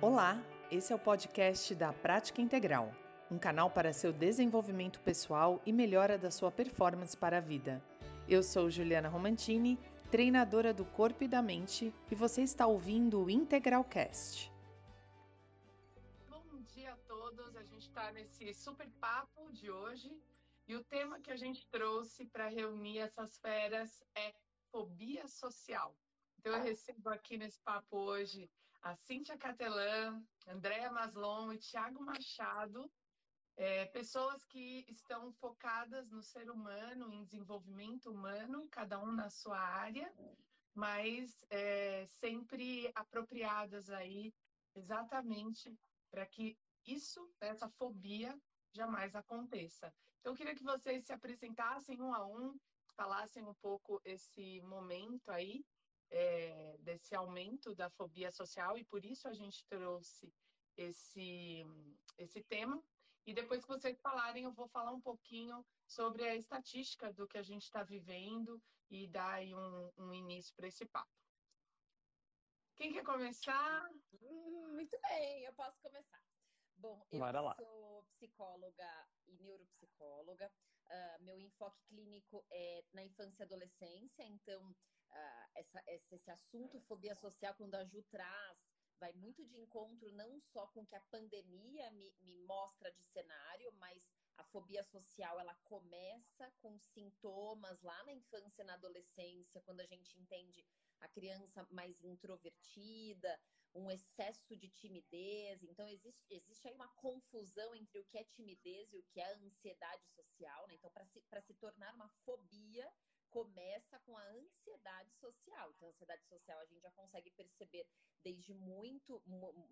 Olá, esse é o podcast da Prática Integral, um canal para seu desenvolvimento pessoal e melhora da sua performance para a vida. Eu sou Juliana Romantini, treinadora do corpo e da mente, e você está ouvindo o Integralcast. Bom dia a todos, a gente está nesse super papo de hoje e o tema que a gente trouxe para reunir essas feras é fobia social. Então eu recebo aqui nesse papo hoje a Cíntia Catelã, Andréa Maslon e Tiago Machado, é, pessoas que estão focadas no ser humano, em desenvolvimento humano, cada um na sua área, mas é, sempre apropriadas aí exatamente para que isso, essa fobia, jamais aconteça. Então, eu queria que vocês se apresentassem um a um, falassem um pouco esse momento aí é, desse aumento da fobia social e por isso a gente trouxe esse, esse tema. E depois que vocês falarem, eu vou falar um pouquinho sobre a estatística do que a gente está vivendo e dar aí um, um início para esse papo. Quem quer começar? Hum, muito bem, eu posso começar. Bom, eu sou psicóloga e neuropsicóloga. Uh, meu enfoque clínico é na infância e adolescência, então uh, essa, esse assunto fobia social, quando a Ju traz, vai muito de encontro não só com o que a pandemia me, me mostra de cenário, mas a fobia social ela começa com sintomas lá na infância e na adolescência, quando a gente entende a criança mais introvertida, um excesso de timidez. Então, existe, existe aí uma confusão entre o que é timidez e o que é ansiedade social. Né? Então, para se, se tornar uma fobia, começa com a ansiedade social. Então, a ansiedade social a gente já consegue perceber desde muito,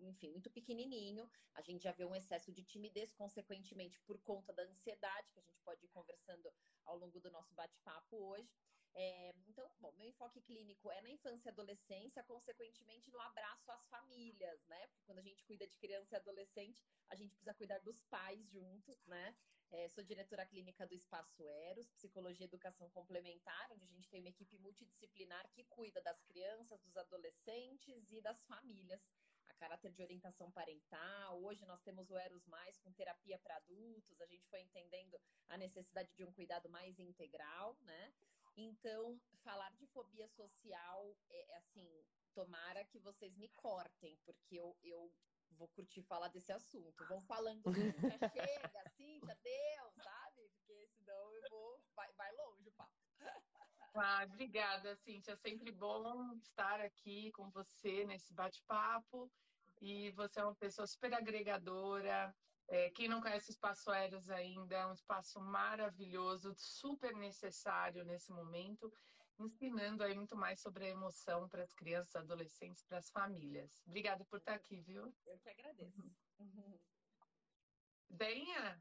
enfim, muito pequenininho. A gente já vê um excesso de timidez, consequentemente, por conta da ansiedade, que a gente pode ir conversando ao longo do nosso bate-papo hoje. É, então, bom, meu enfoque clínico é na infância e adolescência, consequentemente no abraço às famílias, né? Porque quando a gente cuida de criança e adolescente, a gente precisa cuidar dos pais junto, né? É, sou diretora clínica do Espaço Eros, Psicologia e Educação Complementar, onde a gente tem uma equipe multidisciplinar que cuida das crianças, dos adolescentes e das famílias, a caráter de orientação parental. Hoje nós temos o Eros Mais com terapia para adultos, a gente foi entendendo a necessidade de um cuidado mais integral, né? Então, falar de fobia social é, é assim, tomara que vocês me cortem, porque eu, eu vou curtir falar desse assunto. Vão falando, Cíntia, chega, Cíntia, Deus, sabe? Porque senão eu vou. Vai, vai longe o papo. Ah, obrigada, Cíntia. É sempre bom estar aqui com você nesse bate-papo. E você é uma pessoa super agregadora. É, quem não conhece o Espaço Aéreos ainda, é um espaço maravilhoso, super necessário nesse momento ensinando aí muito mais sobre a emoção para as crianças, adolescentes, para as famílias. Obrigada por estar aqui, viu? Eu que agradeço. Uhum. Denha?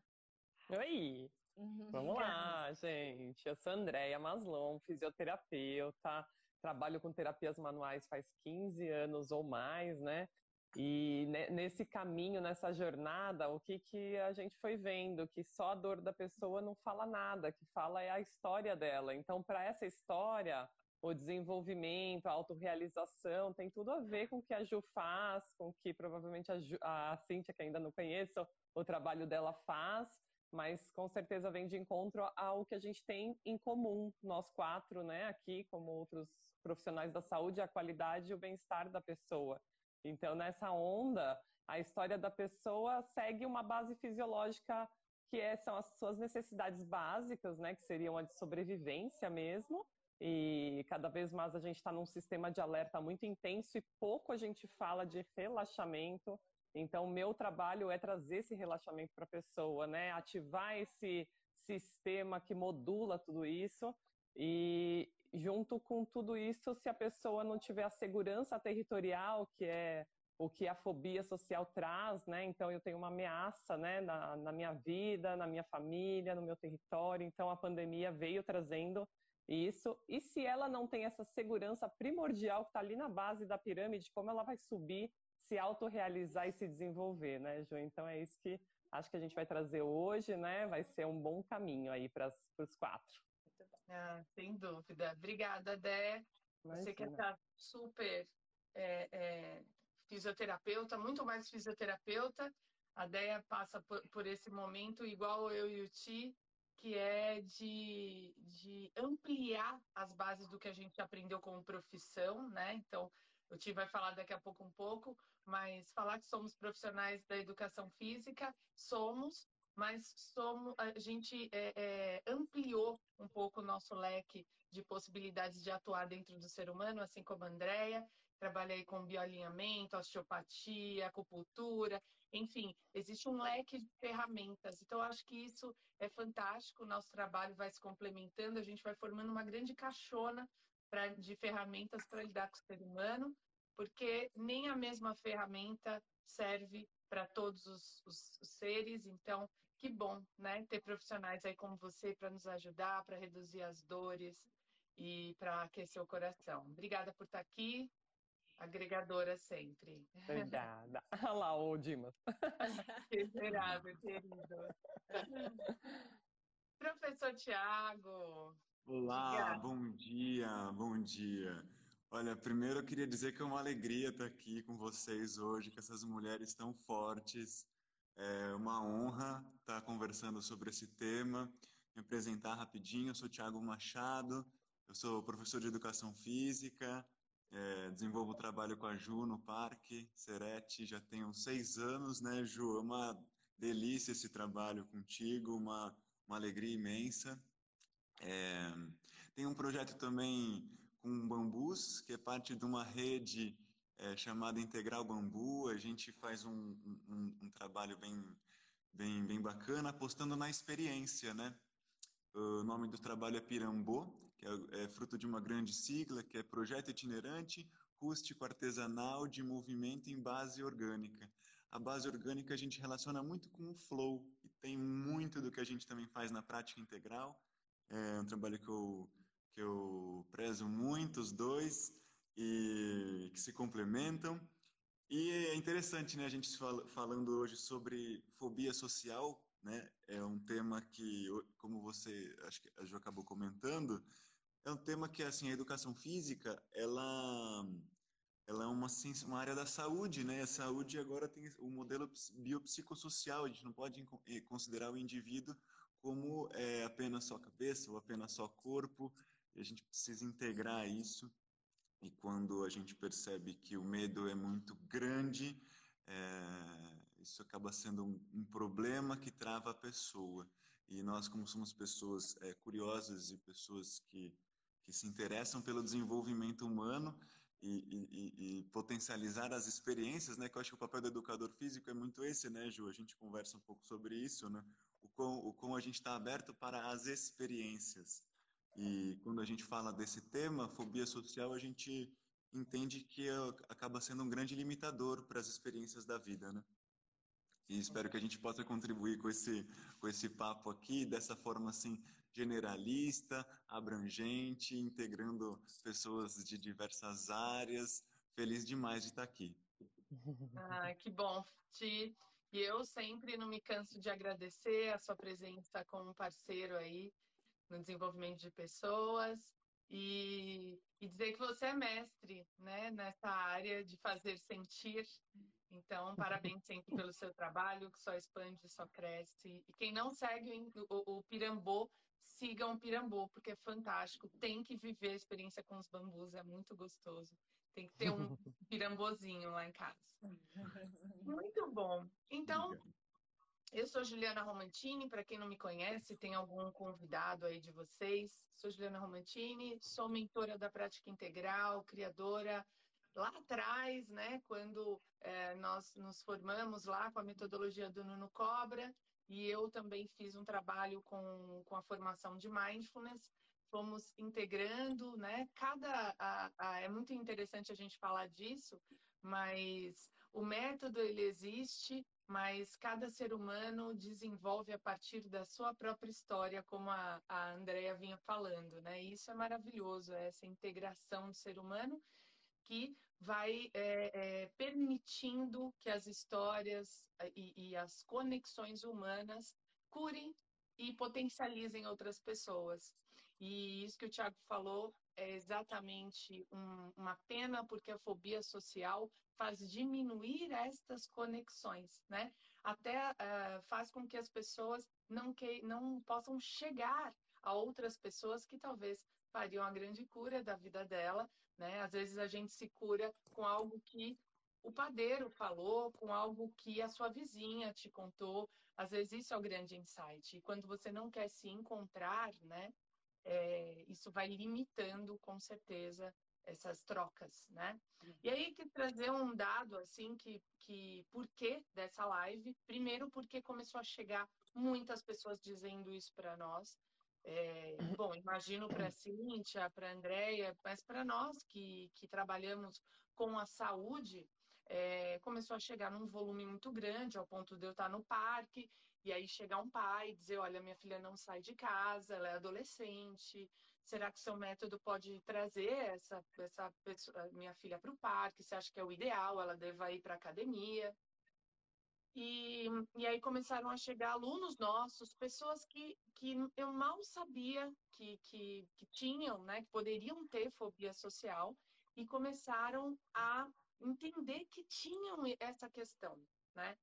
Oi! Uhum. Vamos lá, gente. Eu sou Andréia Maslon, fisioterapeuta, trabalho com terapias manuais faz 15 anos ou mais, né? E nesse caminho, nessa jornada, o que, que a gente foi vendo? Que só a dor da pessoa não fala nada, que fala é a história dela. Então, para essa história, o desenvolvimento, a autorrealização, tem tudo a ver com o que a Ju faz, com o que provavelmente a, Ju, a Cíntia, que ainda não conheço, o trabalho dela faz, mas com certeza vem de encontro ao que a gente tem em comum, nós quatro, né, aqui, como outros profissionais da saúde, a qualidade e o bem-estar da pessoa. Então, nessa onda, a história da pessoa segue uma base fisiológica que é, são as suas necessidades básicas, né, que seriam a de sobrevivência mesmo. E cada vez mais a gente está num sistema de alerta muito intenso e pouco a gente fala de relaxamento. Então, o meu trabalho é trazer esse relaxamento para a pessoa, né, ativar esse sistema que modula tudo isso e, junto com tudo isso, se a pessoa não tiver a segurança territorial, que é o que a fobia social traz, né? Então eu tenho uma ameaça, né, na, na minha vida, na minha família, no meu território. Então a pandemia veio trazendo isso. E se ela não tem essa segurança primordial que está ali na base da pirâmide, como ela vai subir, se autorrealizar e se desenvolver, né, Ju? Então é isso que acho que a gente vai trazer hoje, né? Vai ser um bom caminho aí para os quatro. Ah, sem dúvida. Obrigada, Dé. Você que está super é, é, fisioterapeuta, muito mais fisioterapeuta. A Deia passa por, por esse momento, igual eu e o Ti, que é de, de ampliar as bases do que a gente aprendeu como profissão, né? Então, o Ti vai falar daqui a pouco um pouco, mas falar que somos profissionais da educação física, somos, mas somos, a gente é, é, ampliou um pouco o nosso leque de possibilidades de atuar dentro do ser humano, assim como a Andrea. Trabalhei com bioalinhamento, osteopatia, acupuntura, enfim, existe um leque de ferramentas. Então, acho que isso é fantástico. O nosso trabalho vai se complementando, a gente vai formando uma grande caixona pra, de ferramentas para lidar com o ser humano, porque nem a mesma ferramenta serve para todos os, os, os seres. Então, que bom, né? Ter profissionais aí como você para nos ajudar, para reduzir as dores e para aquecer o coração. Obrigada por estar aqui agregadora sempre. Obrigada. Olha lá o Dimas. Que esperado, querido. Professor Tiago. Olá, Obrigada. bom dia, bom dia. Olha, primeiro eu queria dizer que é uma alegria estar aqui com vocês hoje, com essas mulheres tão fortes. É uma honra estar conversando sobre esse tema. Me apresentar rapidinho, eu sou Tiago Machado, eu sou professor de Educação Física, é, desenvolvo trabalho com a Ju no Parque Serete, já tenho seis anos, né, Ju? É uma delícia esse trabalho contigo, uma, uma alegria imensa. É, tem um projeto também com bambus, que é parte de uma rede é, chamada Integral Bambu. A gente faz um, um, um trabalho bem, bem, bem bacana, apostando na experiência, né? O nome do trabalho é Pirambô, que é, é fruto de uma grande sigla, que é Projeto Itinerante Rústico Artesanal de Movimento em Base Orgânica. A base orgânica a gente relaciona muito com o flow, e tem muito do que a gente também faz na prática integral. É um trabalho que eu, que eu prezo muito, os dois, e que se complementam. E é interessante, né, a gente falando hoje sobre fobia social, né? É um tema que, como você acho que a Ju acabou comentando, é um tema que assim a educação física ela ela é uma ciência, uma área da saúde, né? A saúde agora tem o modelo biopsicossocial. A gente não pode eh, considerar o indivíduo como é, apenas só cabeça ou apenas só corpo. a gente precisa integrar isso. E quando a gente percebe que o medo é muito grande, é, isso acaba sendo um, um, problema que trava a pessoa. E nós, como somos pessoas é, curiosas e pessoas que, que se interessam pelo desenvolvimento humano e, e, e, potencializar as experiências, né? Que eu acho que o papel do educador físico é muito esse, né, Ju? A gente conversa um pouco sobre isso, né? O quão, o quão a gente está aberto para as experiências. E quando a gente fala desse tema, fobia social, a gente entende que acaba sendo um grande limitador para as experiências da vida, né? E espero que a gente possa contribuir com esse, com esse papo aqui, dessa forma assim generalista, abrangente, integrando pessoas de diversas áreas. Feliz demais de estar aqui. Ah, que bom, Ti. E eu sempre não me canso de agradecer a sua presença como parceiro aí no desenvolvimento de pessoas e, e dizer que você é mestre né, nessa área de fazer sentir então, parabéns sempre pelo seu trabalho, que só expande, só cresce. E quem não segue o, o Pirambô, sigam o Pirambô, porque é fantástico. Tem que viver a experiência com os bambus, é muito gostoso. Tem que ter um pirambozinho lá em casa. Muito bom. Então, eu sou Juliana Romantini, para quem não me conhece, tem algum convidado aí de vocês. Sou Juliana Romantini, sou mentora da prática integral, criadora lá atrás, né, quando é, nós nos formamos lá com a metodologia do Nuno Cobra, e eu também fiz um trabalho com, com a formação de mindfulness, fomos integrando, né, cada, a, a, é muito interessante a gente falar disso, mas o método ele existe, mas cada ser humano desenvolve a partir da sua própria história, como a, a Andrea vinha falando, né? Isso é maravilhoso, essa integração do ser humano que vai é, é, permitindo que as histórias eh, e, e, as conexões humanas curem e potencializem outras pessoas. E isso que o Tiago falou é exatamente um, uma pena, porque a fobia social faz diminuir estas conexões, né? Até uh, faz com que as pessoas não, que, não possam chegar a outras pessoas que talvez fariam a grande cura da vida dela, né? Às vezes a gente se cura com algo que o padeiro falou, com algo que a sua vizinha te contou. Às vezes isso é o grande insight. E quando você não quer se encontrar, né? É, isso vai limitando com certeza essas trocas, né? E aí que trazer um dado assim que que por que dessa live? Primeiro porque começou a chegar muitas pessoas dizendo isso para nós. É, bom, imagino para a Cíntia, para a Andrea, mas para nós que, que trabalhamos com a saúde, é, começou a chegar num volume muito grande, ao ponto de eu estar no parque, e aí chegar um pai e dizer, olha, minha filha não sai de casa, ela é adolescente, será que seu método pode trazer essa, essa pessoa, minha filha para o parque? Você acha que é o ideal? Ela deva ir para a academia? E, e aí começaram a chegar alunos nossos, pessoas que, que eu mal sabia que, que, que tinham, né, que poderiam ter fobia social, e começaram a entender que tinham essa questão, né?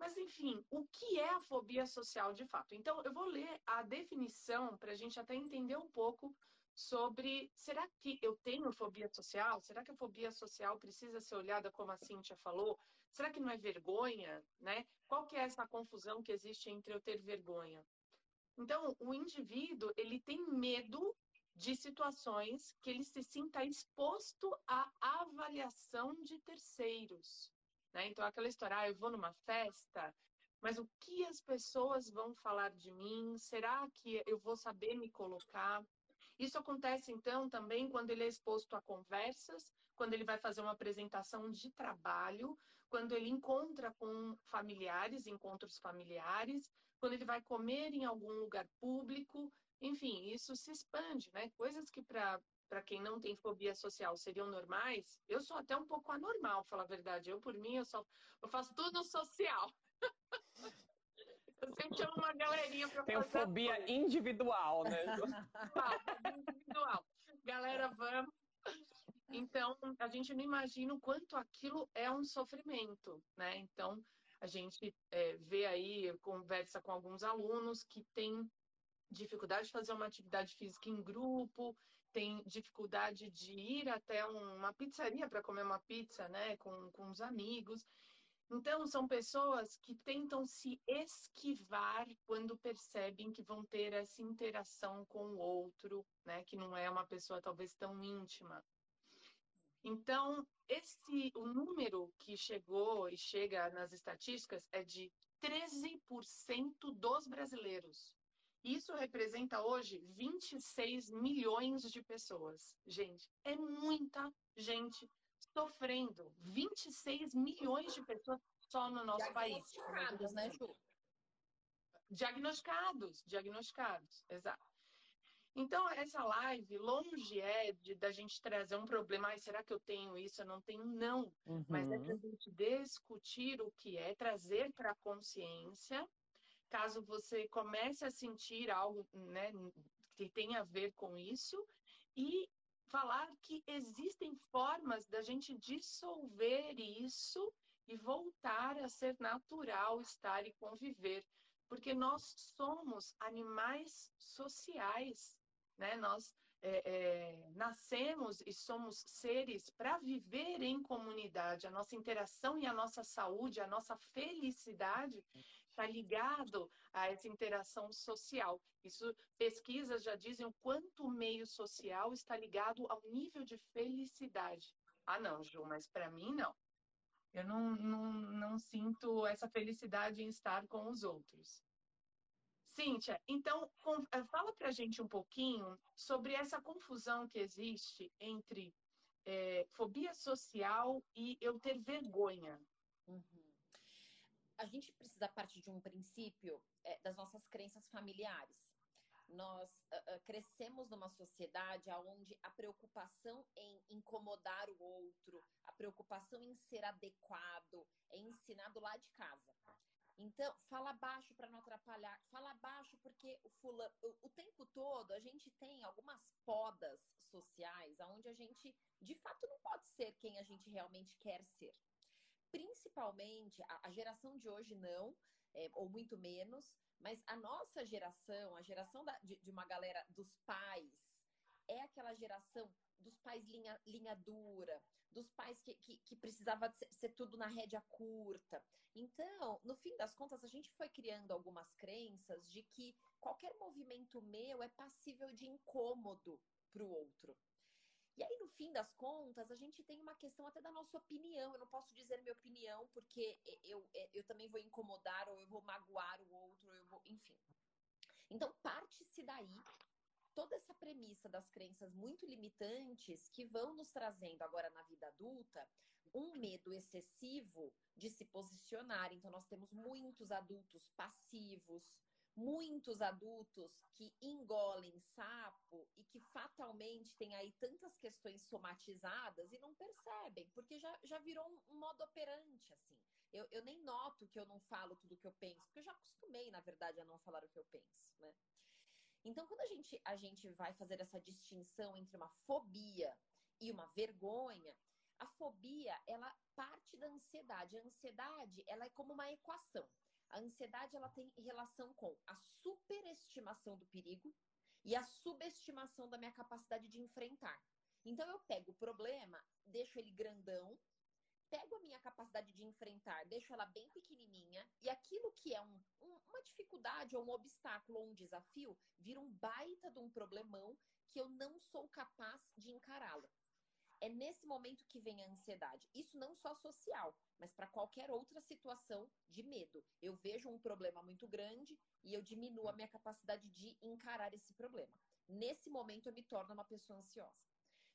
Mas, enfim, o que é a fobia social de fato? Então, eu vou ler a definição para a gente até entender um pouco sobre será que eu tenho fobia social? Será que a fobia social precisa ser olhada como a Cíntia falou? Será que não é vergonha, né? Qual que é essa confusão que existe entre eu ter vergonha? Então, o indivíduo, ele tem medo de situações que ele se sinta exposto à avaliação de terceiros. Né? Então, aquela história, ah, eu vou numa festa, mas o que as pessoas vão falar de mim? Será que eu vou saber me colocar? Isso acontece, então, também quando ele é exposto a conversas, quando ele vai fazer uma apresentação de trabalho, quando ele encontra com familiares, encontros familiares, quando ele vai comer em algum lugar público, enfim, isso se expande, né? Coisas que para para quem não tem fobia social seriam normais, eu sou até um pouco anormal, falar a verdade. Eu, por mim, eu só eu faço tudo social. eu sempre chamo uma galerinha para fazer. Tem fobia individual, né? individual. Galera, vamos. Então, a gente não imagina o quanto aquilo é um sofrimento, né? Então, a gente é, vê aí, conversa com alguns alunos que têm dificuldade de fazer uma atividade física em grupo, tem dificuldade de ir até uma pizzaria para comer uma pizza, né, com, com os amigos. Então, são pessoas que tentam se esquivar quando percebem que vão ter essa interação com o outro, né, que não é uma pessoa talvez tão íntima. Então, esse o número que chegou e chega nas estatísticas é de 13% dos brasileiros. Isso representa hoje 26 milhões de pessoas. Gente, é muita gente sofrendo. 26 milhões de pessoas só no nosso país. Diagnosticados, né, Ju? Diagnosticados, diagnosticados, exato. Então, essa live, longe é de da gente trazer um problema, ai, será que eu tenho isso? Eu não tenho, não. Uhum. Mas é para a gente discutir o que é, trazer para a consciência, caso você comece a sentir algo né, que tem a ver com isso, e falar que existem formas da gente dissolver isso e voltar a ser natural estar e conviver, porque nós somos animais sociais né? Nós é, é, nascemos e somos seres para viver em comunidade. A nossa interação e a nossa saúde, a nossa felicidade está ligado a essa interação social. Isso pesquisas já dizem o quanto o meio social está ligado ao nível de felicidade. Ah, não, Ju, mas para mim não. Eu não, não, não sinto essa felicidade em estar com os outros. Cíntia, então eh, fala para a gente um pouquinho sobre essa confusão que existe entre é, fobia social e eu ter vergonha. Uhum. A gente precisa partir de um princípio é, das nossas crenças familiares. nós uh, uh, crescemos numa sociedade onde a preocupação em incomodar o outro, a preocupação em ser adequado, é ensinado lá de casa. Então, fala baixo para não atrapalhar, fala baixo porque o fulano, o, o, tempo todo a gente tem algumas podas sociais onde a gente, de fato, não pode ser quem a gente realmente quer ser. Principalmente, a, geração de hoje não, é, ou muito menos, mas a nossa geração, a geração da, de, de, uma galera dos pais, é aquela geração dos pais linha, linha dura, dos pais que, que, que precisava ser, ser, tudo na rédea curta. Então, no fim das contas, a gente foi criando algumas crenças de que qualquer movimento meu é passível de incômodo para o outro. E aí, no fim das contas, a gente tem uma questão até da nossa opinião. Eu não posso dizer minha opinião porque eu, eu também vou incomodar, ou eu vou magoar o outro, ou eu vou. Enfim. Então, parte-se daí toda essa premissa das crenças muito limitantes que vão nos trazendo agora na vida adulta um medo excessivo de se posicionar. Então, nós temos muitos adultos passivos, muitos adultos que engolem sapo e que fatalmente têm aí tantas questões somatizadas e não percebem, porque já, já virou um, modo operante, assim. Eu, eu nem noto que eu não falo tudo o que eu penso, porque eu já acostumei, na verdade, a não falar o que eu penso, né? Então, quando a gente, a gente vai fazer essa distinção entre uma fobia e uma vergonha, a fobia, ela parte da ansiedade. A ansiedade, ela é como uma equação. A ansiedade ela tem relação com a superestimação do perigo e a subestimação da minha capacidade de enfrentar. Então eu pego o problema, deixo ele grandão, pego a minha capacidade de enfrentar, deixo ela bem pequenininha e aquilo que é um, um, uma dificuldade ou um obstáculo ou um desafio vira um baita de um problemão que eu não sou capaz de encará-lo. É nesse momento que vem a ansiedade. Isso não só social, mas para qualquer outra situação de medo. Eu vejo um problema muito grande e eu diminuo a minha capacidade de encarar esse problema. Nesse momento, eu me torno uma pessoa ansiosa.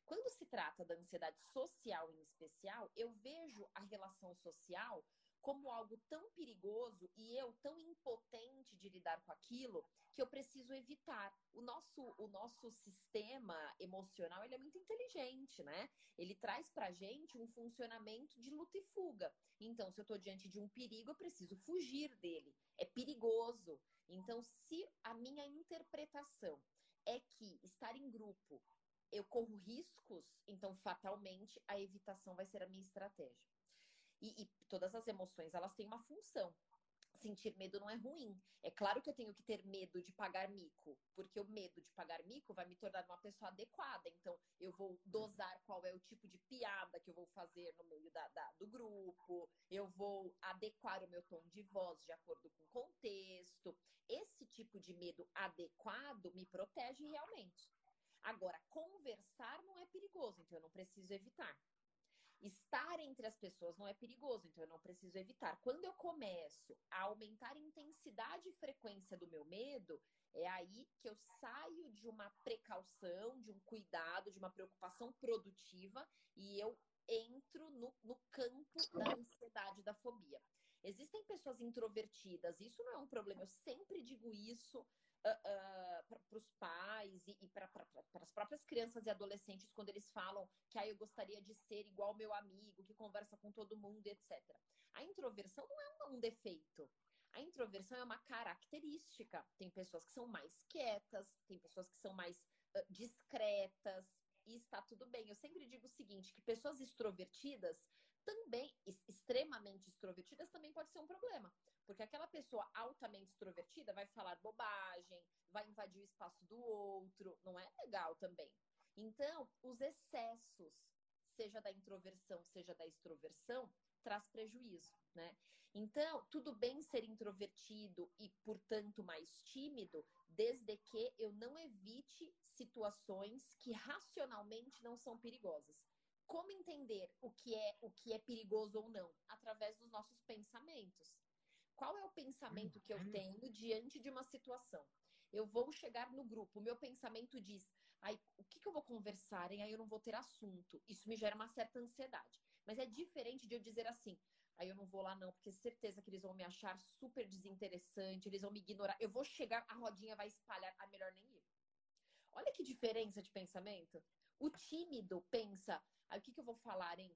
Quando se trata da ansiedade social em especial, eu vejo a relação social como algo tão perigoso e eu tão impotente de lidar com aquilo que eu preciso evitar. O nosso, o nosso sistema emocional ele é muito inteligente, né? Ele traz pra gente um funcionamento de luta e fuga. Então, se eu estou diante de um perigo, eu preciso fugir dele. É perigoso. Então, se a minha interpretação é que estar em grupo eu corro riscos, então fatalmente a evitação vai ser a minha estratégia. E, e, todas as emoções, elas têm uma função. Sentir medo não é ruim. É claro que eu tenho que ter medo de pagar mico, porque o medo de pagar mico vai me tornar uma pessoa adequada. Então, eu vou dosar qual é o tipo de piada que eu vou fazer no meio da, da, do grupo, eu vou adequar o meu tom de voz de acordo com o contexto. Esse tipo de medo adequado me protege realmente. Agora, conversar não é perigoso, então eu não preciso evitar. Estar entre as pessoas não é perigoso, então eu não preciso evitar. Quando eu começo a aumentar a intensidade e frequência do meu medo, é aí que eu saio de uma precaução, de um cuidado, de uma preocupação produtiva e eu entro no, no campo da ansiedade, da fobia. Existem pessoas introvertidas, isso não é um problema, eu sempre digo isso uh, uh, para os pais e, e para as próprias crianças e adolescentes quando eles falam que ah, eu gostaria de ser igual meu amigo, que conversa com todo mundo, etc. A introversão não é um, um defeito. A introversão é uma característica. Tem pessoas que são mais quietas, tem pessoas que são mais uh, discretas, e está tudo bem. Eu sempre digo o seguinte, que pessoas extrovertidas também, extremamente extrovertidas, também pode ser um problema. Porque aquela pessoa altamente extrovertida vai falar bobagem, vai invadir o espaço do outro, não é legal também. Então, os excessos, seja da introversão, seja da extroversão, traz prejuízo, né? Então, tudo bem ser introvertido e, portanto, mais tímido, desde que eu não evite situações que racionalmente não são perigosas. Como entender o que é o que é perigoso ou não? Através dos nossos pensamentos. Qual é o pensamento que eu uhum. tenho diante de uma situação? Eu vou chegar no grupo, meu pensamento diz: Ai, o que, que eu vou conversar? E aí eu não vou ter assunto. Isso me gera uma certa ansiedade. Mas é diferente de eu dizer assim: Aí eu não vou lá não, porque certeza que eles vão me achar super desinteressante, eles vão me ignorar. Eu vou chegar, a rodinha vai espalhar, é melhor nem ir. Olha que diferença de pensamento. O tímido pensa, aí o que, que eu vou falar, hein?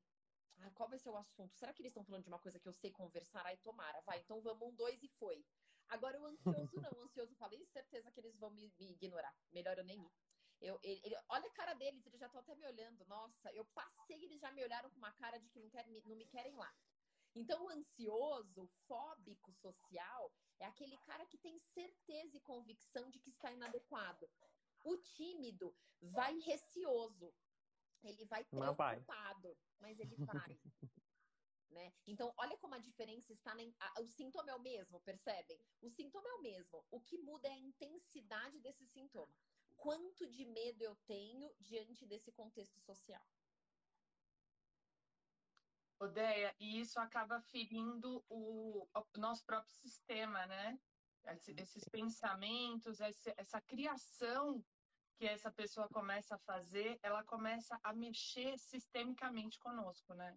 Ah, qual vai ser o assunto? Será que eles estão falando de uma coisa que eu sei conversar? Aí tomara, vai, então vamos um, dois e foi. Agora o ansioso não, o ansioso fala, e certeza que eles vão me, me ignorar. Melhor eu nem ir. Eu, ele, ele, olha a cara deles, eles já estão até me olhando. Nossa, eu passei, eles já me olharam com uma cara de que não, quer, não me querem lá. Então, o ansioso, fóbico social, é aquele cara que tem certeza e convicção de que está inadequado. O tímido vai receoso. Ele vai preocupado, mas ele vai. né? Então, olha como a diferença está. Na... O sintoma é o mesmo, percebem? O sintoma é o mesmo. O que muda é a intensidade desse sintoma. Quanto de medo eu tenho diante desse contexto social? Odeia, e isso acaba ferindo o, o nosso próprio sistema, né? Esses pensamentos, essa, essa criação que essa pessoa começa a fazer, ela começa a mexer sistemicamente conosco, né?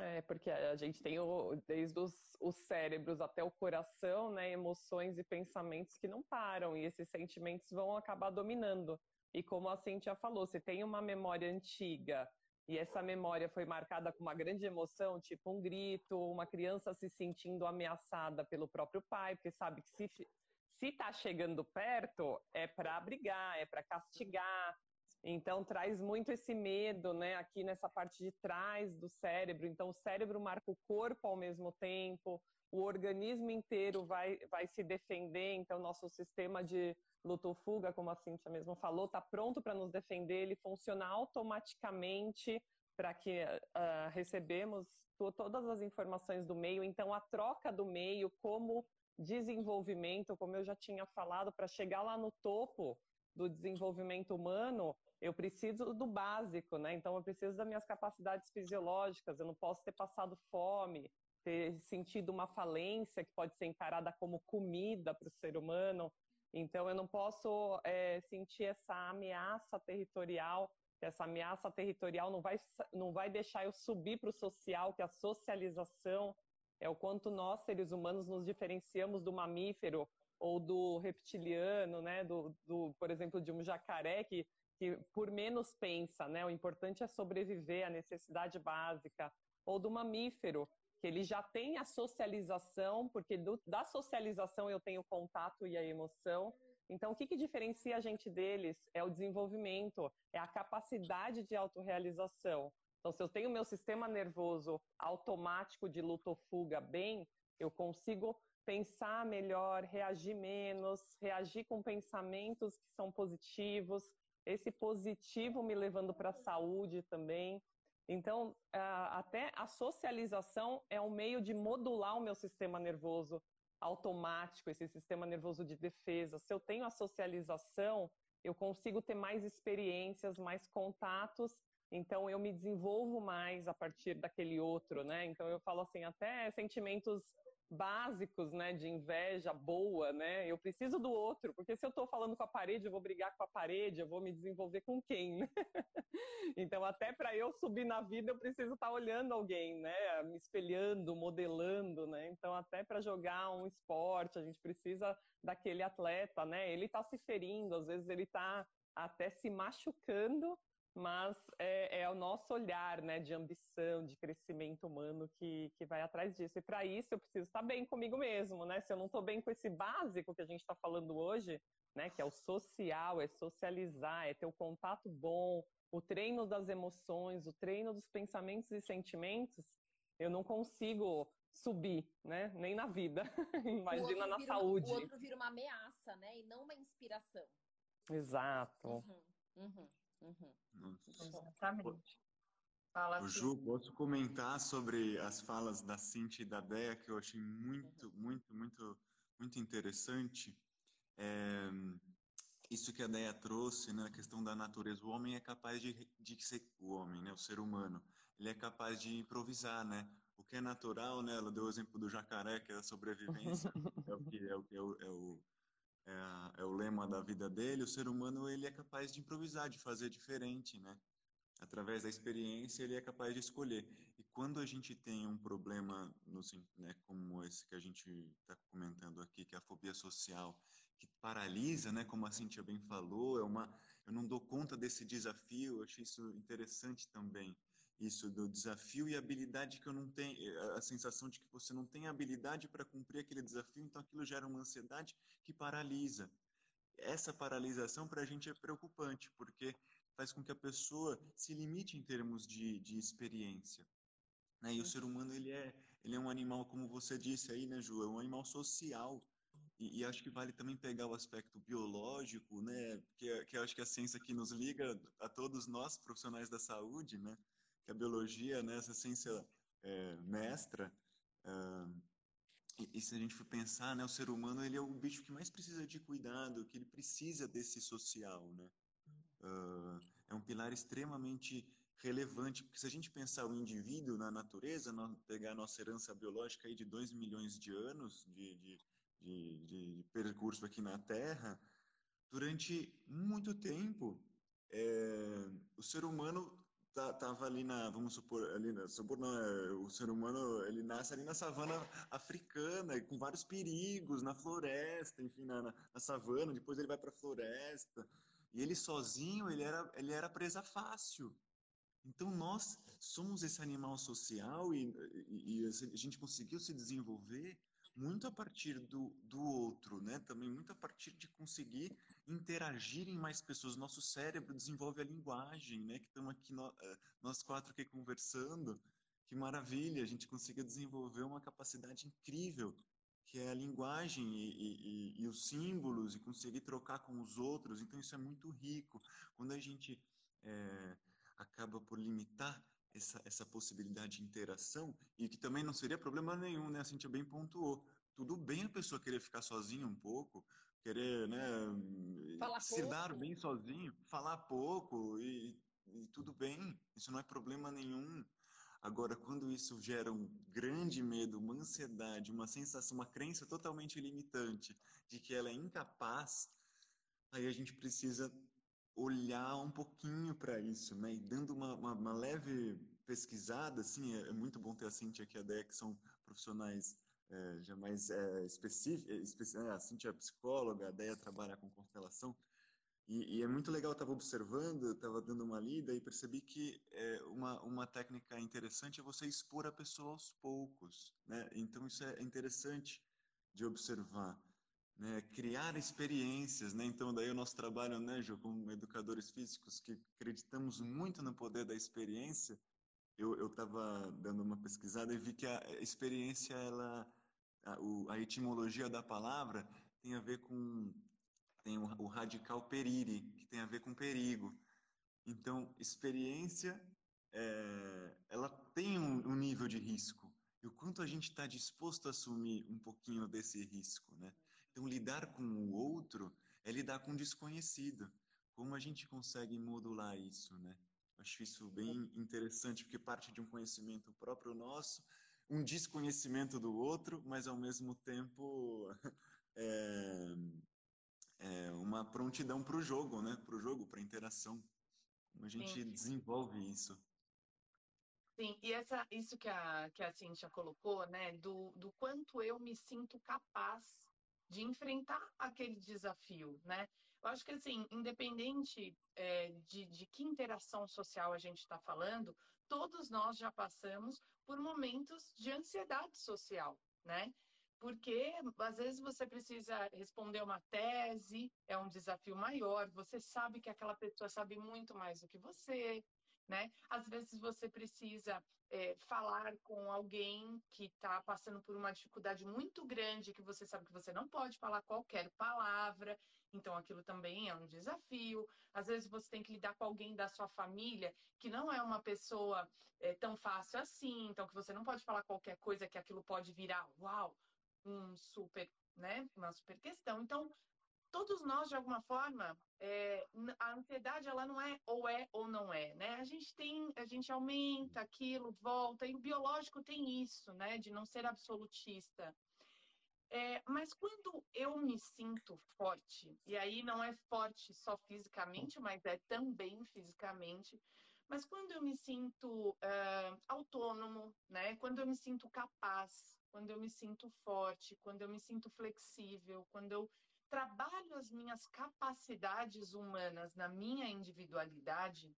É, porque a gente tem o, desde os, os, cérebros até o coração, né, emoções e pensamentos que não param, e esses sentimentos vão acabar dominando. E como a Cintia falou, se tem uma memória antiga e essa memória foi marcada com uma grande emoção, tipo um grito, uma criança se sentindo ameaçada pelo próprio pai, porque sabe que se se está chegando perto é para brigar, é para castigar. Então traz muito esse medo, né, aqui nessa parte de trás do cérebro. Então o cérebro marca o corpo ao mesmo tempo, o organismo inteiro vai, vai se defender. Então nosso sistema de luto-fuga, como a Cintia mesmo falou, está pronto para nos defender, ele funciona automaticamente para que uh, recebemos todas as informações do meio. Então, a troca do meio como desenvolvimento, como eu já tinha falado, para chegar lá no topo do desenvolvimento humano, eu preciso do básico, né? Então, eu preciso das minhas capacidades fisiológicas, eu não posso ter passado fome, ter sentido uma falência que pode ser encarada como comida para o ser humano. Então, eu não posso é, sentir essa ameaça territorial. Essa ameaça territorial não vai, não vai deixar eu subir para o social, que é a socialização é o quanto nós, seres humanos, nos diferenciamos do mamífero ou do reptiliano, né? Do, do por exemplo, de um jacaré que, que por menos pensa, né? O importante é sobreviver, a necessidade básica. Ou do mamífero, que ele já tem a socialização, porque do, da socialização eu tenho contato e a emoção. Então, o que, que diferencia a gente deles é o desenvolvimento, é a capacidade de autorrealização. Então, se eu tenho meu sistema nervoso automático de luta ou fuga bem, eu consigo pensar melhor, reagir menos, reagir com pensamentos que são positivos, esse positivo me levando para a saúde também. Então, até a socialização é um meio de modular o meu sistema nervoso automático, esse sistema nervoso de defesa. Se eu tenho a socialização, eu consigo ter mais experiências, mais contatos, então eu me desenvolvo mais a partir daquele outro, né? Então eu falo assim, até sentimentos básicos, né, de inveja boa, né? Eu preciso do outro, porque se eu estou falando com a parede, eu vou brigar com a parede, eu vou me desenvolver com quem? Né? então, até para eu subir na vida, eu preciso estar tá olhando alguém, né? Me espelhando, modelando, né? Então, até para jogar um esporte, a gente precisa daquele atleta, né? Ele está se ferindo, às vezes ele está até se machucando mas é, é, o nosso olhar né, de ambição, de crescimento humano que, que vai atrás disso. E para isso eu preciso estar bem comigo mesmo, né? Se eu não estou bem com esse básico que a gente está falando hoje, né, que é o social, é socializar, é ter o um contato bom, o treino das emoções, o treino dos pensamentos e sentimentos, eu não consigo subir, né? Nem na vida. Imagina na saúde. O outro vira uma ameaça, né? E não uma inspiração. Exato. Uhum, uhum. Uhum. Exatamente. Fala, o Ju, posso comentar sobre as falas da Cintia e da Dea, que eu achei muito, uhum. muito, muito, muito interessante. É, isso que a Dea trouxe, né, a questão da natureza. O homem é capaz de, de ser, o homem, né, o ser humano, ele é capaz de improvisar, né? O que é natural, né? Ela deu o exemplo do jacaré, que é a sobrevivência, é o que é o, é o, é o é, é, o lema da vida dele, o ser humano ele é capaz de improvisar, de fazer diferente, né? através da experiência, ele é capaz de escolher. E quando a gente tem um problema, no, né, como esse que a gente está comentando aqui, que é a fobia social, que paralisa, né, como a Cintia bem falou, é uma, eu não dou conta desse desafio, eu achei isso interessante também, isso do desafio e habilidade que eu não tenho, a sensação de que você não tem habilidade para cumprir aquele desafio, então aquilo gera uma ansiedade que paralisa. Essa paralisação para a gente é preocupante, porque faz com que a pessoa se limite em termos de, de experiência. Né? E o ser humano, ele é, ele é um animal, como você disse aí, né, Ju? É um animal social. E, e acho que vale também pegar o aspecto biológico, né? Que, que acho que a ciência que nos liga a todos nós, profissionais da saúde, né? Que a biologia, né? Essa ciência é, mestra. Uh, e, e, se a gente for pensar, né? O ser humano, ele é o bicho que mais precisa de cuidado, que ele precisa desse social, né? uh, é um pilar extremamente relevante, porque se a gente pensar o indivíduo na natureza, pegar a nossa herança biológica aí de 2 milhões de anos de, de, de, de, percurso aqui na Terra, durante muito tempo, é, o ser humano estava ali na, vamos supor, ali na, supor não, é, o ser humano, ele nasce ali na savana africana, com vários perigos, na floresta, enfim, na, na, na savana, depois ele vai para a floresta, e ele sozinho, ele era, ele era presa fácil. Então nós somos esse animal social e, e, e, a gente conseguiu se desenvolver muito a partir do, do outro, né? Também muito a partir de conseguir interagir em mais pessoas. Nosso cérebro desenvolve a linguagem, né? Que estamos aqui nós, eh, nós quatro aqui conversando. Que maravilha! A gente conseguiu desenvolver uma capacidade incrível que é a linguagem e, e, e, os símbolos e conseguir trocar com os outros. Então isso é muito rico. Quando a gente é, acaba por limitar essa, essa possibilidade de interação e que também não seria problema nenhum, né? A Cintia bem pontuou. Tudo bem a pessoa querer ficar sozinha um pouco, querer, né, falar se pouco. dar bem sozinho, falar pouco e, e tudo bem. Isso não é problema nenhum. Agora, quando isso gera um grande medo, uma ansiedade, uma sensação, uma crença totalmente limitante de que ela é incapaz, aí a gente precisa olhar um pouquinho para isso, né? E dando uma, uma, uma leve pesquisada, assim, é, é, muito bom ter a Cintia aqui, a Deia, que são profissionais é, já mais é, específicos, é, a Cintia é psicóloga, a Deia trabalha com constelação, e, e, é muito legal, eu estava observando, estava dando uma lida e percebi que é, uma, uma técnica interessante é você expor a pessoa aos poucos. Né? Então, isso é interessante de observar. Né? Criar experiências. Né? Então, daí o nosso trabalho, né, Ju, como educadores físicos, que acreditamos muito no poder da experiência, eu estava dando uma pesquisada e vi que a experiência, ela, a, o, a etimologia da palavra tem a ver com tem o, o radical periri, que tem a ver com perigo. Então, experiência, é, ela tem um, um, nível de risco. E o quanto a gente está disposto a assumir um pouquinho desse risco, né? Então, lidar com o outro é lidar com o desconhecido. Como a gente consegue modular isso, né? Acho isso bem interessante, porque parte de um conhecimento próprio nosso, um desconhecimento do outro, mas ao mesmo tempo é, é, uma prontidão para o jogo, né? Para o jogo, para a interação. Como a gente Sim. desenvolve isso. Sim, e essa, isso que a, que a Cintia colocou, né? Do, do quanto eu me sinto capaz de enfrentar aquele desafio, né? Eu acho que, assim, independente é, de, de que interação social a gente está falando, todos nós já passamos por momentos de ansiedade social, né? porque às vezes você precisa responder uma tese, é um desafio maior, você sabe que aquela pessoa sabe muito mais do que você, né? Às vezes você precisa é, falar com alguém que está passando por uma dificuldade muito grande, que você sabe que você não pode falar qualquer palavra, então aquilo também é um desafio. Às vezes você tem que lidar com alguém da sua família que não é uma pessoa é, tão fácil assim, então que você não pode falar qualquer coisa que aquilo pode virar, uau, um super, né, uma super questão. Então, todos nós, de alguma forma, é, a ansiedade, ela não é ou é ou não é, né? A gente tem, a gente aumenta aquilo, volta, e o biológico tem isso, né, de não ser absolutista. É, mas quando eu me sinto forte, e aí não é forte só fisicamente, mas é também fisicamente, Mas quando eu me sinto uh, autônomo, né? Quando eu me sinto capaz, quando eu me sinto forte, quando eu me sinto flexível, quando eu trabalho as minhas capacidades humanas na minha individualidade,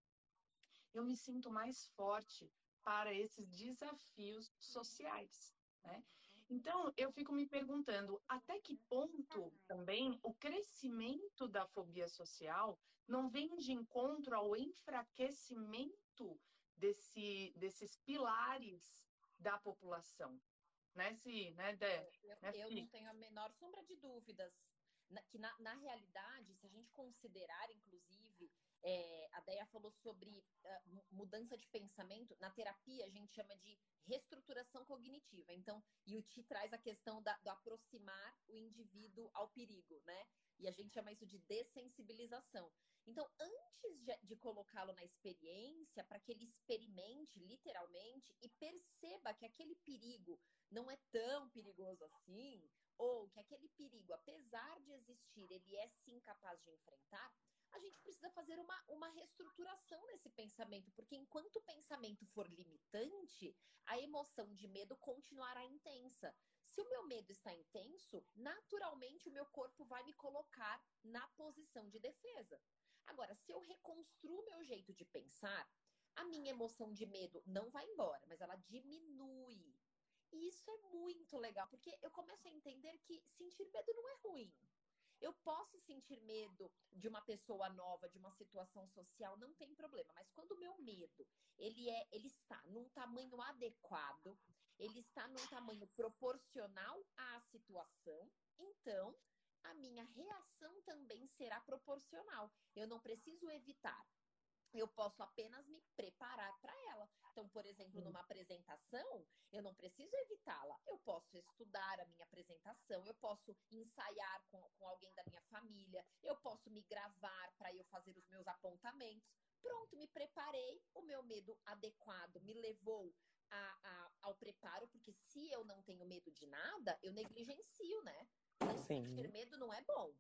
eu me sinto mais forte para esses desafios sociais, né? Então, eu fico me perguntando até que ponto também o crescimento da fobia social não vem de encontro ao enfraquecimento desse, desses pilares da população. Né, Si? Né, Dé? Eu, né, eu não tenho a menor sombra de dúvidas que, na, na realidade, se a gente considerar, inclusive, é, a Deia falou sobre uh, mudança de pensamento. Na terapia, a gente chama de reestruturação cognitiva. Então, Yuti traz a questão da, do aproximar o indivíduo ao perigo, né? E a gente chama isso de dessensibilização. Então, antes de, de colocá-lo na experiência, para que ele experimente literalmente e perceba que aquele perigo não é tão perigoso assim, ou que aquele perigo, apesar de existir, ele é sim capaz de enfrentar, a gente precisa fazer uma, uma reestruturação nesse pensamento, porque enquanto o pensamento for limitante, a emoção de medo continuará intensa. Se o meu medo está intenso, naturalmente o meu corpo vai me colocar na posição de defesa. Agora, se eu reconstruo meu jeito de pensar, a minha emoção de medo não vai embora, mas ela diminui. E isso é muito legal, porque eu começo a entender que sentir medo não é ruim. Eu posso sentir medo de uma pessoa nova, de uma situação social, não tem problema. Mas quando o meu medo ele é, ele está num tamanho adequado, ele está num tamanho proporcional à situação, então a minha reação também será proporcional. Eu não preciso evitar. Eu posso apenas me preparar para ela. Então, por exemplo, numa apresentação, eu não preciso evitá-la. Eu posso estudar a minha apresentação, eu posso ensaiar com, com alguém da minha família, eu posso me gravar para eu fazer os meus apontamentos. Pronto, me preparei, o meu medo adequado me levou a, a, ao preparo, porque se eu não tenho medo de nada, eu negligencio, né? Sim. sentir medo não é bom.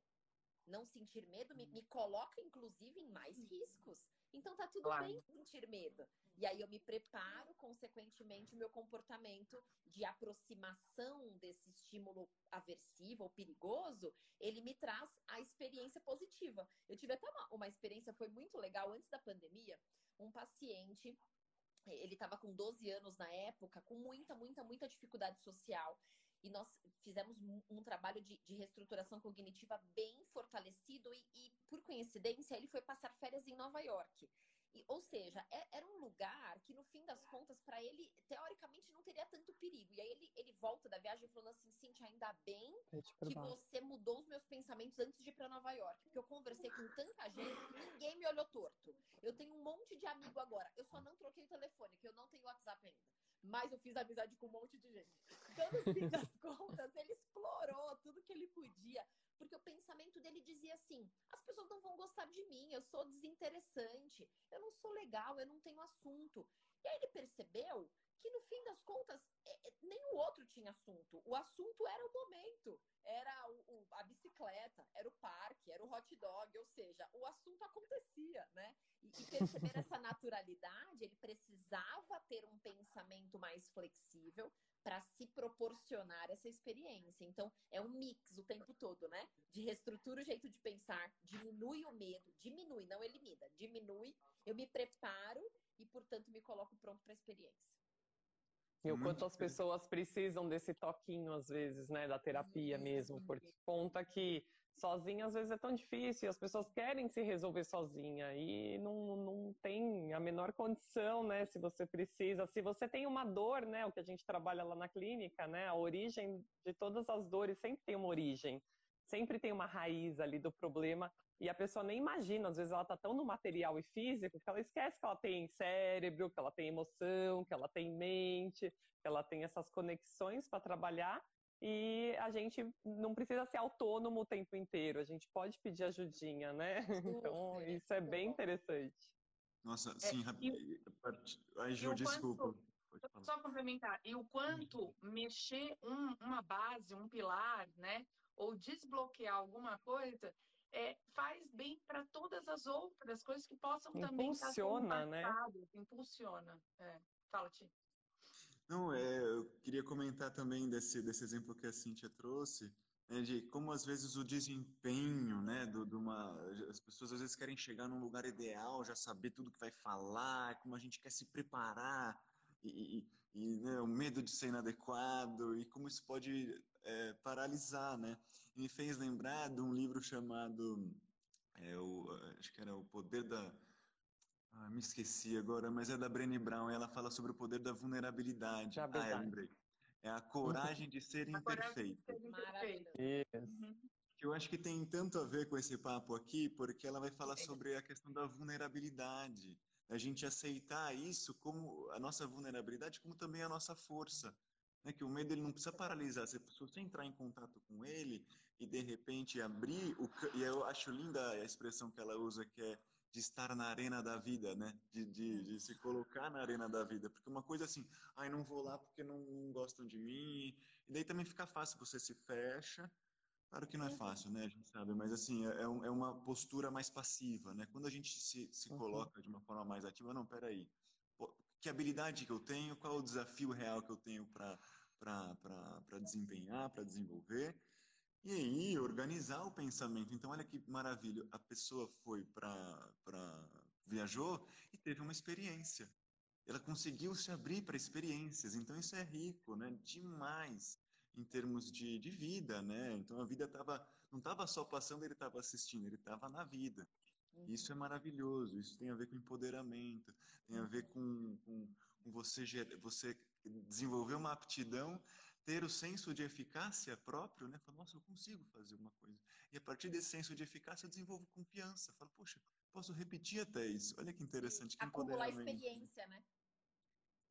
Não sentir medo me, me coloca, inclusive, em mais riscos. Então tá tudo claro. bem sentir medo. E aí eu me preparo, consequentemente, o meu comportamento de aproximação desse estímulo aversivo ou perigoso, ele me traz a experiência positiva. Eu tive até uma, uma experiência, foi muito legal, antes da pandemia, um paciente ele estava com 12 anos na época, com muita, muita, muita dificuldade social. E nós fizemos um trabalho de, de reestruturação cognitiva bem fortalecido, e, e, por coincidência, ele foi passar férias em Nova York. E, ou seja, é, era um lugar que, no fim das contas, para ele, teoricamente, não teria tanto perigo. E aí ele, ele volta da viagem falando assim: Cintia, ainda bem que você mudou os meus pensamentos antes de ir para Nova York. Porque eu conversei com tanta gente que ninguém me olhou torto. Eu tenho um monte de amigo agora. Eu só não troquei o telefone, que eu não tenho WhatsApp ainda. Mas eu fiz amizade com um monte de gente. Então, no fim das contas, ele explorou tudo que ele podia porque o pensamento dele dizia assim: as pessoas não vão gostar de mim, eu sou desinteressante, eu não sou legal, eu não tenho assunto. E aí ele percebeu que no fim das contas é, é, nem o outro tinha assunto. O assunto era o momento, era o, o, a bicicleta, era o parque, era o hot dog, ou seja, o assunto acontecia, né? E, e perceber essa naturalidade, ele precisava ter um pensamento mais flexível, para se proporcionar essa experiência. Então, é um mix o tempo todo, né? De reestrutura o jeito de pensar, diminui o medo, diminui, não elimina, diminui, eu me preparo e, portanto, me coloco pronto para a experiência. E o quanto as pessoas precisam desse toquinho, às vezes, né, da terapia mesmo, porque conta que sozinha às vezes é tão difícil, as pessoas querem se resolver sozinha e não, não tem a menor condição, né? Se você precisa, se você tem uma dor, né? O que a gente trabalha lá na clínica, né? A origem de todas as dores sempre tem uma origem, sempre tem uma raiz ali do problema e a pessoa nem imagina, às vezes ela tá tão no material e físico que ela esquece que ela tem cérebro, que ela tem emoção, que ela tem mente, que ela tem essas conexões para trabalhar e a gente não precisa ser autônomo o tempo inteiro, a gente pode pedir ajudinha, né? Então, isso é bem interessante. Nossa, é, sim, é, e, Aí, Ju, desculpa. Quanto, só complementar, e o quanto mexer um, uma base, um pilar, né? Ou desbloquear alguma coisa, é, faz bem para todas as outras coisas que possam impulsiona, também estar sendo né? Impulsiona, é. Fala, Ti. Não, é, eu queria comentar também desse, desse exemplo que a Cíntia trouxe, né, de como às vezes o desempenho, né, do, de uma, as pessoas às vezes querem chegar num lugar ideal, já saber tudo que vai falar, como a gente quer se preparar e, e, e né, o medo de ser inadequado e como isso pode é, paralisar, né? E me fez lembrar de um livro chamado, é, o, acho que era o Poder da ah, me esqueci agora, mas é da Brené Brown. ela fala sobre o poder da vulnerabilidade. Já ah, eu lembrei. É a coragem de ser imperfeito. Uhum. Que eu acho que tem tanto a ver com esse papo aqui, porque ela vai falar sobre a questão da vulnerabilidade. A gente aceitar isso como a nossa vulnerabilidade, como também a nossa força. Né? Que o medo ele não precisa paralisar. Se você entrar em contato com ele e de repente abrir o e eu acho linda a expressão que ela usa que é de estar na arena da vida, né? De, de, de, se colocar na arena da vida. Porque uma coisa assim, ai, não vou lá porque não, não, gostam de mim. E daí também fica fácil, você se fecha. Claro que não é fácil, né? A gente sabe, mas assim, é, é, é uma postura mais passiva, né? Quando a gente se, se uhum. coloca de uma forma mais ativa, não, peraí, que habilidade que eu tenho, qual o desafio real que eu tenho para desempenhar, para desenvolver, e aí, organizar o pensamento. Então, olha que maravilha. A pessoa foi para. viajou e teve uma experiência. Ela conseguiu se abrir para experiências. Então, isso é rico, né? Demais em termos de, de vida, né? Então, a vida tava, não estava só passando, ele estava assistindo, ele estava na vida. Isso é maravilhoso. Isso tem a ver com empoderamento, tem a ver com, com, com você, você desenvolver uma aptidão ter o senso de eficácia próprio, né? Fala, nossa, eu consigo fazer uma coisa. E a partir desse senso de eficácia, eu desenvolvo confiança. Fala, poxa, posso repetir até isso. Olha que interessante. Que Acumular experiência, né?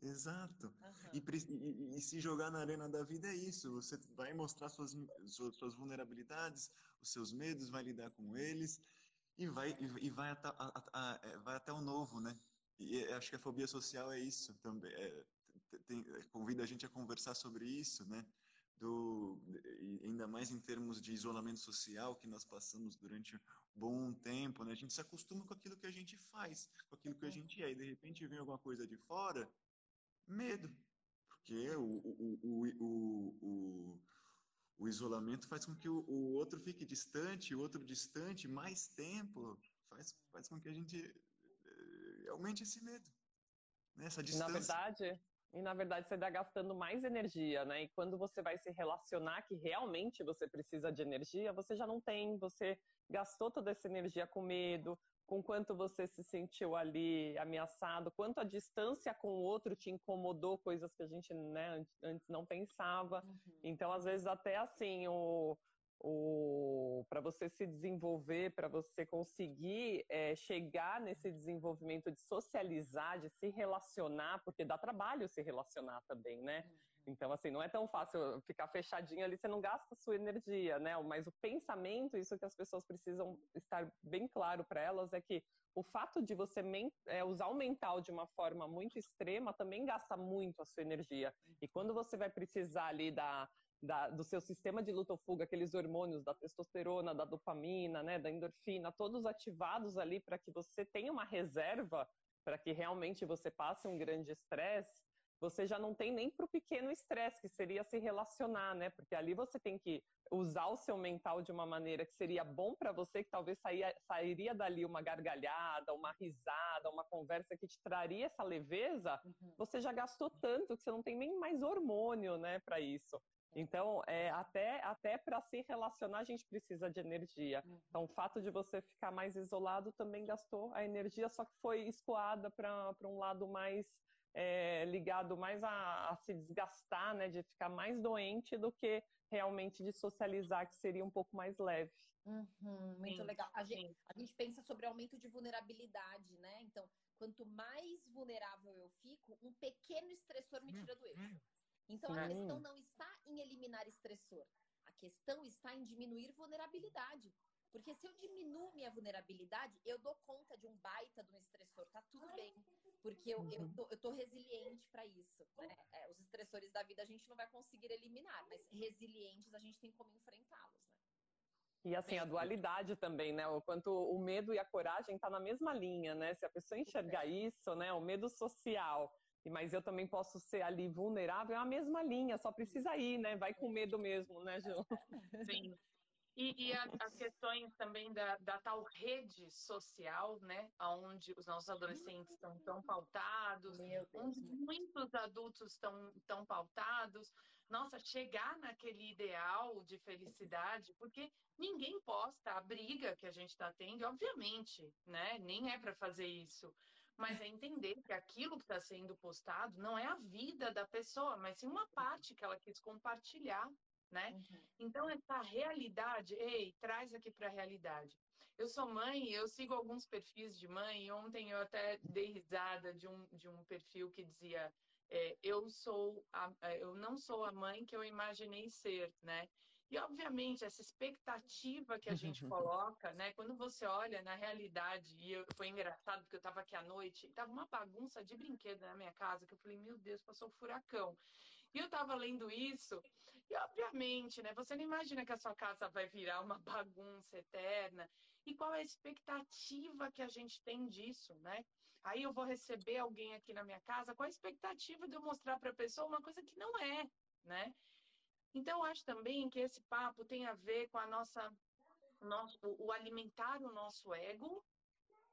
Exato. Uhum. E, e, e, se jogar na arena da vida é isso. Você vai mostrar suas, suas, suas vulnerabilidades, os seus medos, vai lidar com eles e vai, e, vai, até, a, a, é, vai até o novo, né? E acho que a fobia social é isso também. É, tem, convida a gente a conversar sobre isso, né? Do, ainda mais em termos de isolamento social que nós passamos durante um bom tempo, né? A gente se acostuma com aquilo que a gente faz, com aquilo que a gente é, e de repente vem alguma coisa de fora, medo, porque o, o, o, o, o isolamento faz com que o, o outro fique distante, o outro distante, mais tempo, faz, faz com que a gente eh, aumente esse medo. Né? Essa distância. Na verdade, e na verdade você está gastando mais energia, né? E quando você vai se relacionar que realmente você precisa de energia, você já não tem, você gastou toda essa energia com medo, com quanto você se sentiu ali ameaçado, quanto a distância com o outro te incomodou, coisas que a gente né, antes não pensava. Uhum. Então, às vezes, até assim, o, o para você se desenvolver, para você conseguir é, chegar nesse desenvolvimento de socializar, de se relacionar, porque dá trabalho se relacionar também, né? Uhum. Então, assim, não é tão fácil ficar fechadinho ali, você não gasta sua energia, né? Mas o pensamento, isso que as pessoas precisam estar bem claro para elas, é que o fato de você é, usar o mental de uma forma muito extrema também gasta muito a sua energia. E quando você vai precisar ali da da, do seu sistema de luta ou fuga, aqueles hormônios da testosterona, da dopamina, né, da endorfina, todos ativados ali para que você tenha uma reserva para que realmente você passe um grande estresse, você já não tem nem para o pequeno estresse, que seria se relacionar, né? Porque ali você tem que usar o seu mental de uma maneira que seria bom para você, que talvez saia, sairia dali uma gargalhada, uma risada, uma conversa que te traria essa leveza, uhum. você já gastou tanto que você não tem nem mais hormônio, né, para isso. Então, é, até, até para se relacionar, a gente precisa de energia. Uhum. Então, o fato de você ficar mais isolado também gastou a energia, só que foi escoada para um lado mais é, ligado mais a, a, se desgastar, né, de ficar mais doente do que realmente de socializar, que seria um pouco mais leve. Uhum, muito sim, legal. A gente, a gente pensa sobre aumento de vulnerabilidade, né? Então, quanto mais vulnerável eu fico, um pequeno estressor me tira do eixo. Então, Sim. a questão não está em eliminar estressor. A questão está em diminuir vulnerabilidade. Porque se eu diminuo minha vulnerabilidade, eu dou conta de um baita de um estressor, tá tudo bem. Porque eu, eu, uhum. tô, eu tô resiliente para isso. Né? É, os estressores da vida a gente não vai conseguir eliminar, mas resilientes a gente tem como enfrentá-los, né? E assim, a dualidade também, né? O quanto o medo e a coragem tá na mesma linha, né? Se a pessoa enxergar isso, né? O medo social, mas eu também posso ser ali vulnerável, é a mesma linha, só precisa ir, né? Vai com medo mesmo, né, Ju? Sim. E, e a, as questões também da, da, tal rede social, né, onde os nossos adolescentes estão tão pautados, onde muitos adultos estão tão pautados. Nossa, chegar naquele ideal de felicidade, porque ninguém posta a briga que a gente está tendo, obviamente, né? Nem é para fazer isso. Mas é entender que aquilo que está sendo postado não é a vida da pessoa, mas sim uma parte que ela quis compartilhar né? Uhum. Então, essa realidade, ei, traz aqui para a realidade. Eu sou mãe, eu sigo alguns perfis de mãe, e ontem eu até dei risada de um, de um perfil que dizia é, eu sou a, é, eu não sou a mãe que eu imaginei ser, né? E obviamente essa expectativa que a gente coloca, né? Quando você olha na realidade, e eu, foi engraçado porque eu estava aqui à noite, e tava uma bagunça de brinquedo na minha casa, que eu falei, meu Deus, passou um furacão. E eu estava lendo isso, e obviamente, né, você não imagina que a sua casa vai virar uma bagunça eterna. E qual é a expectativa que a gente tem disso, né? Aí eu vou receber alguém aqui na minha casa, qual a expectativa de eu mostrar para a pessoa uma coisa que não é, né? Então, acho também que esse papo tem a ver com a nossa, nosso, o alimentar o nosso ego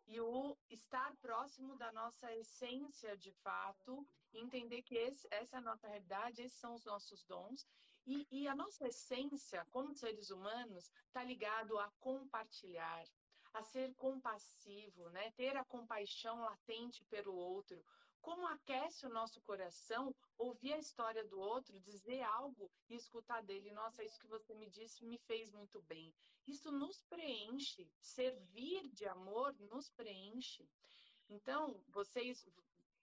e o estar próximo da nossa essência de fato, entender que esse, essa é a nossa realidade, esses são os nossos dons. E, e a nossa essência, como seres humanos, está ligado a compartilhar, a ser compassivo, né? ter a compaixão latente pelo outro. Como aquece o nosso coração ouvir a história do outro, dizer algo e escutar dele. Nossa, isso que você me disse me fez muito bem. Isso nos preenche. Servir de amor nos preenche. Então, vocês,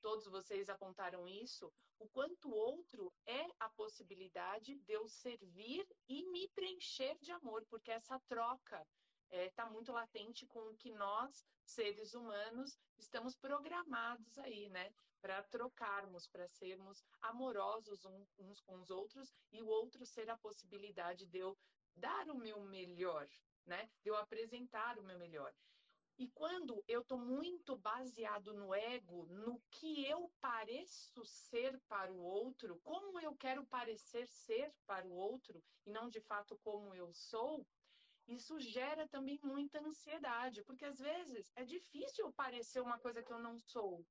todos vocês apontaram isso, o quanto outro é a possibilidade de eu servir e me preencher de amor, porque essa troca está é, tá muito latente com o que nós, seres humanos, estamos programados aí, né? Para trocarmos, para sermos amorosos uns com os outros e o outro ser a possibilidade de eu dar o meu melhor, né? De eu apresentar o meu melhor. E quando eu estou muito baseado no ego, no que eu pareço ser para o outro, como eu quero parecer ser para o outro, e não de fato como eu sou, isso gera também muita ansiedade, porque às vezes é difícil parecer uma coisa que eu não sou,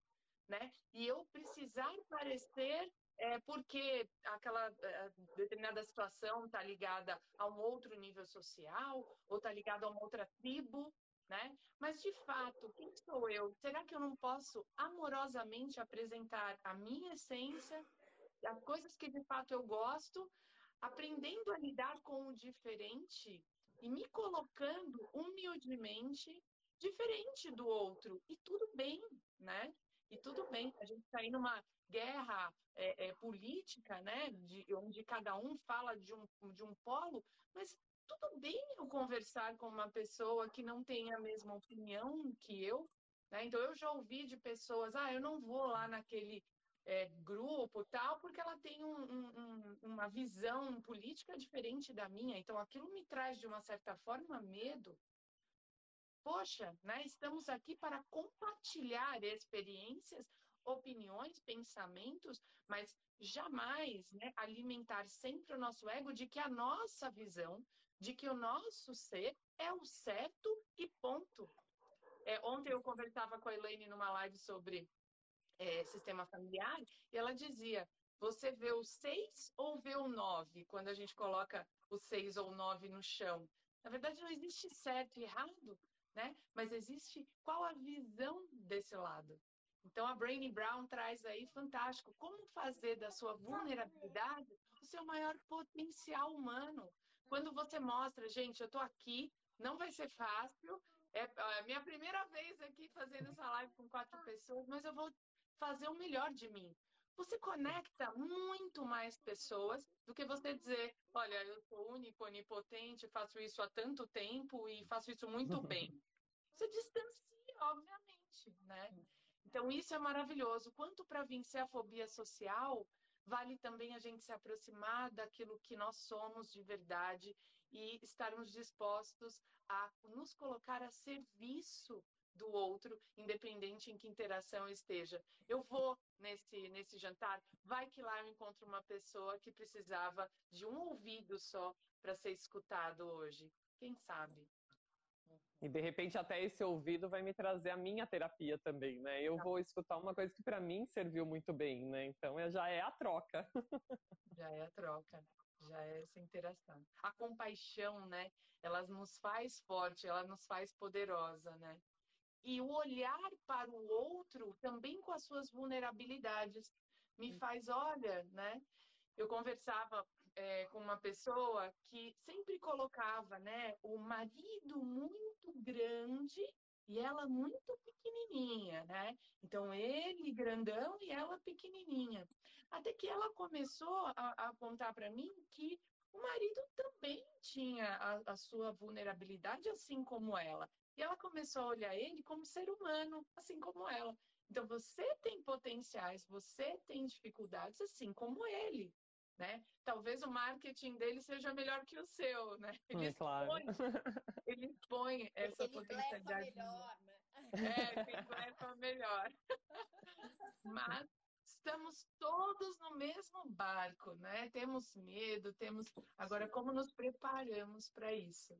né? E eu precisar parecer é porque aquela é, determinada situação está ligada a um outro nível social ou está ligada a uma outra tribo, né? Mas de fato, quem sou eu? Será que eu não posso amorosamente apresentar a minha essência, as coisas que de fato eu gosto, aprendendo a lidar com o diferente e me colocando humildemente diferente do outro. E tudo bem, né? E tudo bem. A gente está aí numa guerra é, é, política, né? De, onde cada um fala de um, de um polo, mas tudo bem eu conversar com uma pessoa que não tem a mesma opinião que eu. Né? Então, eu já ouvi de pessoas, ah, eu não vou lá naquele é, grupo tal, porque ela tem um, um, uma visão política diferente da minha. Então, aquilo me traz, de uma certa forma, medo. Poxa, né? estamos aqui para compartilhar experiências, opiniões, pensamentos, mas jamais né, alimentar sempre o nosso ego de que a nossa visão, de que o nosso ser é o certo e ponto. É, ontem eu conversava com a Elaine numa live sobre é, sistema familiar, e ela dizia: você vê o 6 ou vê o 9 quando a gente coloca o 6 ou 9 no chão? Na verdade, não existe certo e errado, né? Mas existe qual a visão desse lado. Então, a Brainy Brown traz aí fantástico como fazer da sua vulnerabilidade o seu maior potencial humano. Quando você mostra, gente, eu estou aqui, não vai ser fácil, é a minha primeira vez aqui fazendo essa live com quatro pessoas, mas eu vou fazer o melhor de mim. Você conecta muito mais pessoas do que você dizer, olha, eu sou único, onipotente, faço isso há tanto tempo e faço isso muito bem. Você distancia, obviamente, né? Então isso é maravilhoso. Quanto para vencer a fobia social, vale também a gente se aproximar daquilo que nós somos de verdade e estarmos dispostos a nos colocar a serviço do outro, independente em que interação esteja. Eu vou nesse, nesse jantar, vai que lá eu encontro uma pessoa que precisava de um ouvido só para ser escutado hoje. Quem sabe? E de repente até esse ouvido vai me trazer a minha terapia também, né? Eu vou escutar uma coisa que para mim serviu muito bem, né? Então já é a troca. Já é a troca, já é essa interação. A compaixão, né? Ela nos faz forte, ela nos faz poderosa, né? E o olhar para o outro também com as suas vulnerabilidades me faz, olha, né? Eu conversava é, com uma pessoa que sempre colocava, né, o marido muito grande e ela muito pequenininha, né? Então ele grandão e ela pequenininha. Até que ela começou a, a apontar para mim que o marido também tinha a, a sua vulnerabilidade, assim como ela. E ela começou a olhar ele como ser humano, assim como ela. Então você tem potenciais, você tem dificuldades, assim como ele né? Talvez o marketing dele seja melhor que o seu, né? Ele, é, claro. expõe, ele expõe essa ele potencialidade. melhor, né? É, ele blefa melhor. Mas estamos todos no mesmo barco, né? Temos medo, temos. Agora, como nos preparamos para isso?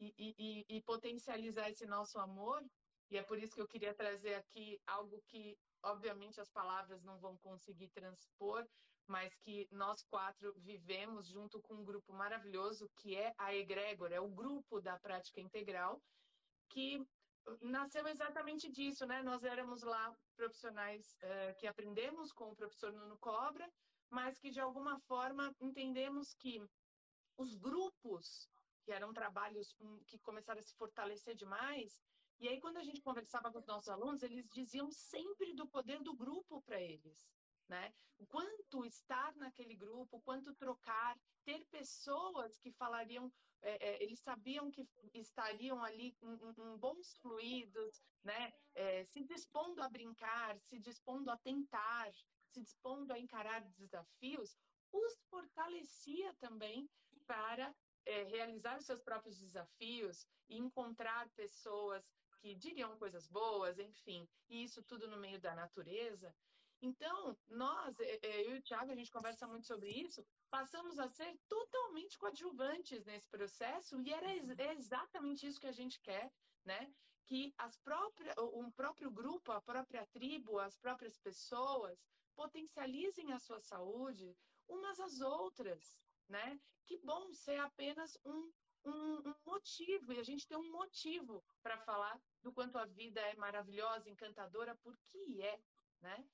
E, e, e, potencializar esse nosso amor, e é por isso que eu queria trazer aqui algo que, obviamente, as palavras não vão conseguir transpor, mas que nós quatro vivemos junto com um grupo maravilhoso que é a Egrégora, é o grupo da prática integral, que nasceu exatamente disso, né? Nós éramos lá profissionais uh, que aprendemos com o professor Nuno Cobra, mas que de alguma forma entendemos que os grupos, que eram trabalhos um, que começaram a se fortalecer demais, e aí quando a gente conversava com os nossos alunos, eles diziam sempre do poder do grupo para eles né? O quanto estar naquele grupo, quanto trocar, ter pessoas que falariam, é, é, eles sabiam que estariam ali em bons fluidos, né? É, se dispondo a brincar, se dispondo a tentar, se dispondo a encarar desafios, os fortalecia também para é, realizar os seus próprios desafios e encontrar pessoas que diriam coisas boas, enfim, e isso tudo no meio da natureza. Então, nós, é, é, eu e o Thiago, a gente conversa muito sobre isso, passamos a ser totalmente coadjuvantes nesse processo e era ex é exatamente isso que a gente quer, né? Que as próprias, um próprio grupo, a própria tribo, as próprias pessoas potencializem a sua saúde umas às outras, né? Que bom ser apenas um, um, um motivo, e a gente tem um motivo para falar do quanto a vida é maravilhosa, encantadora, porque é, né?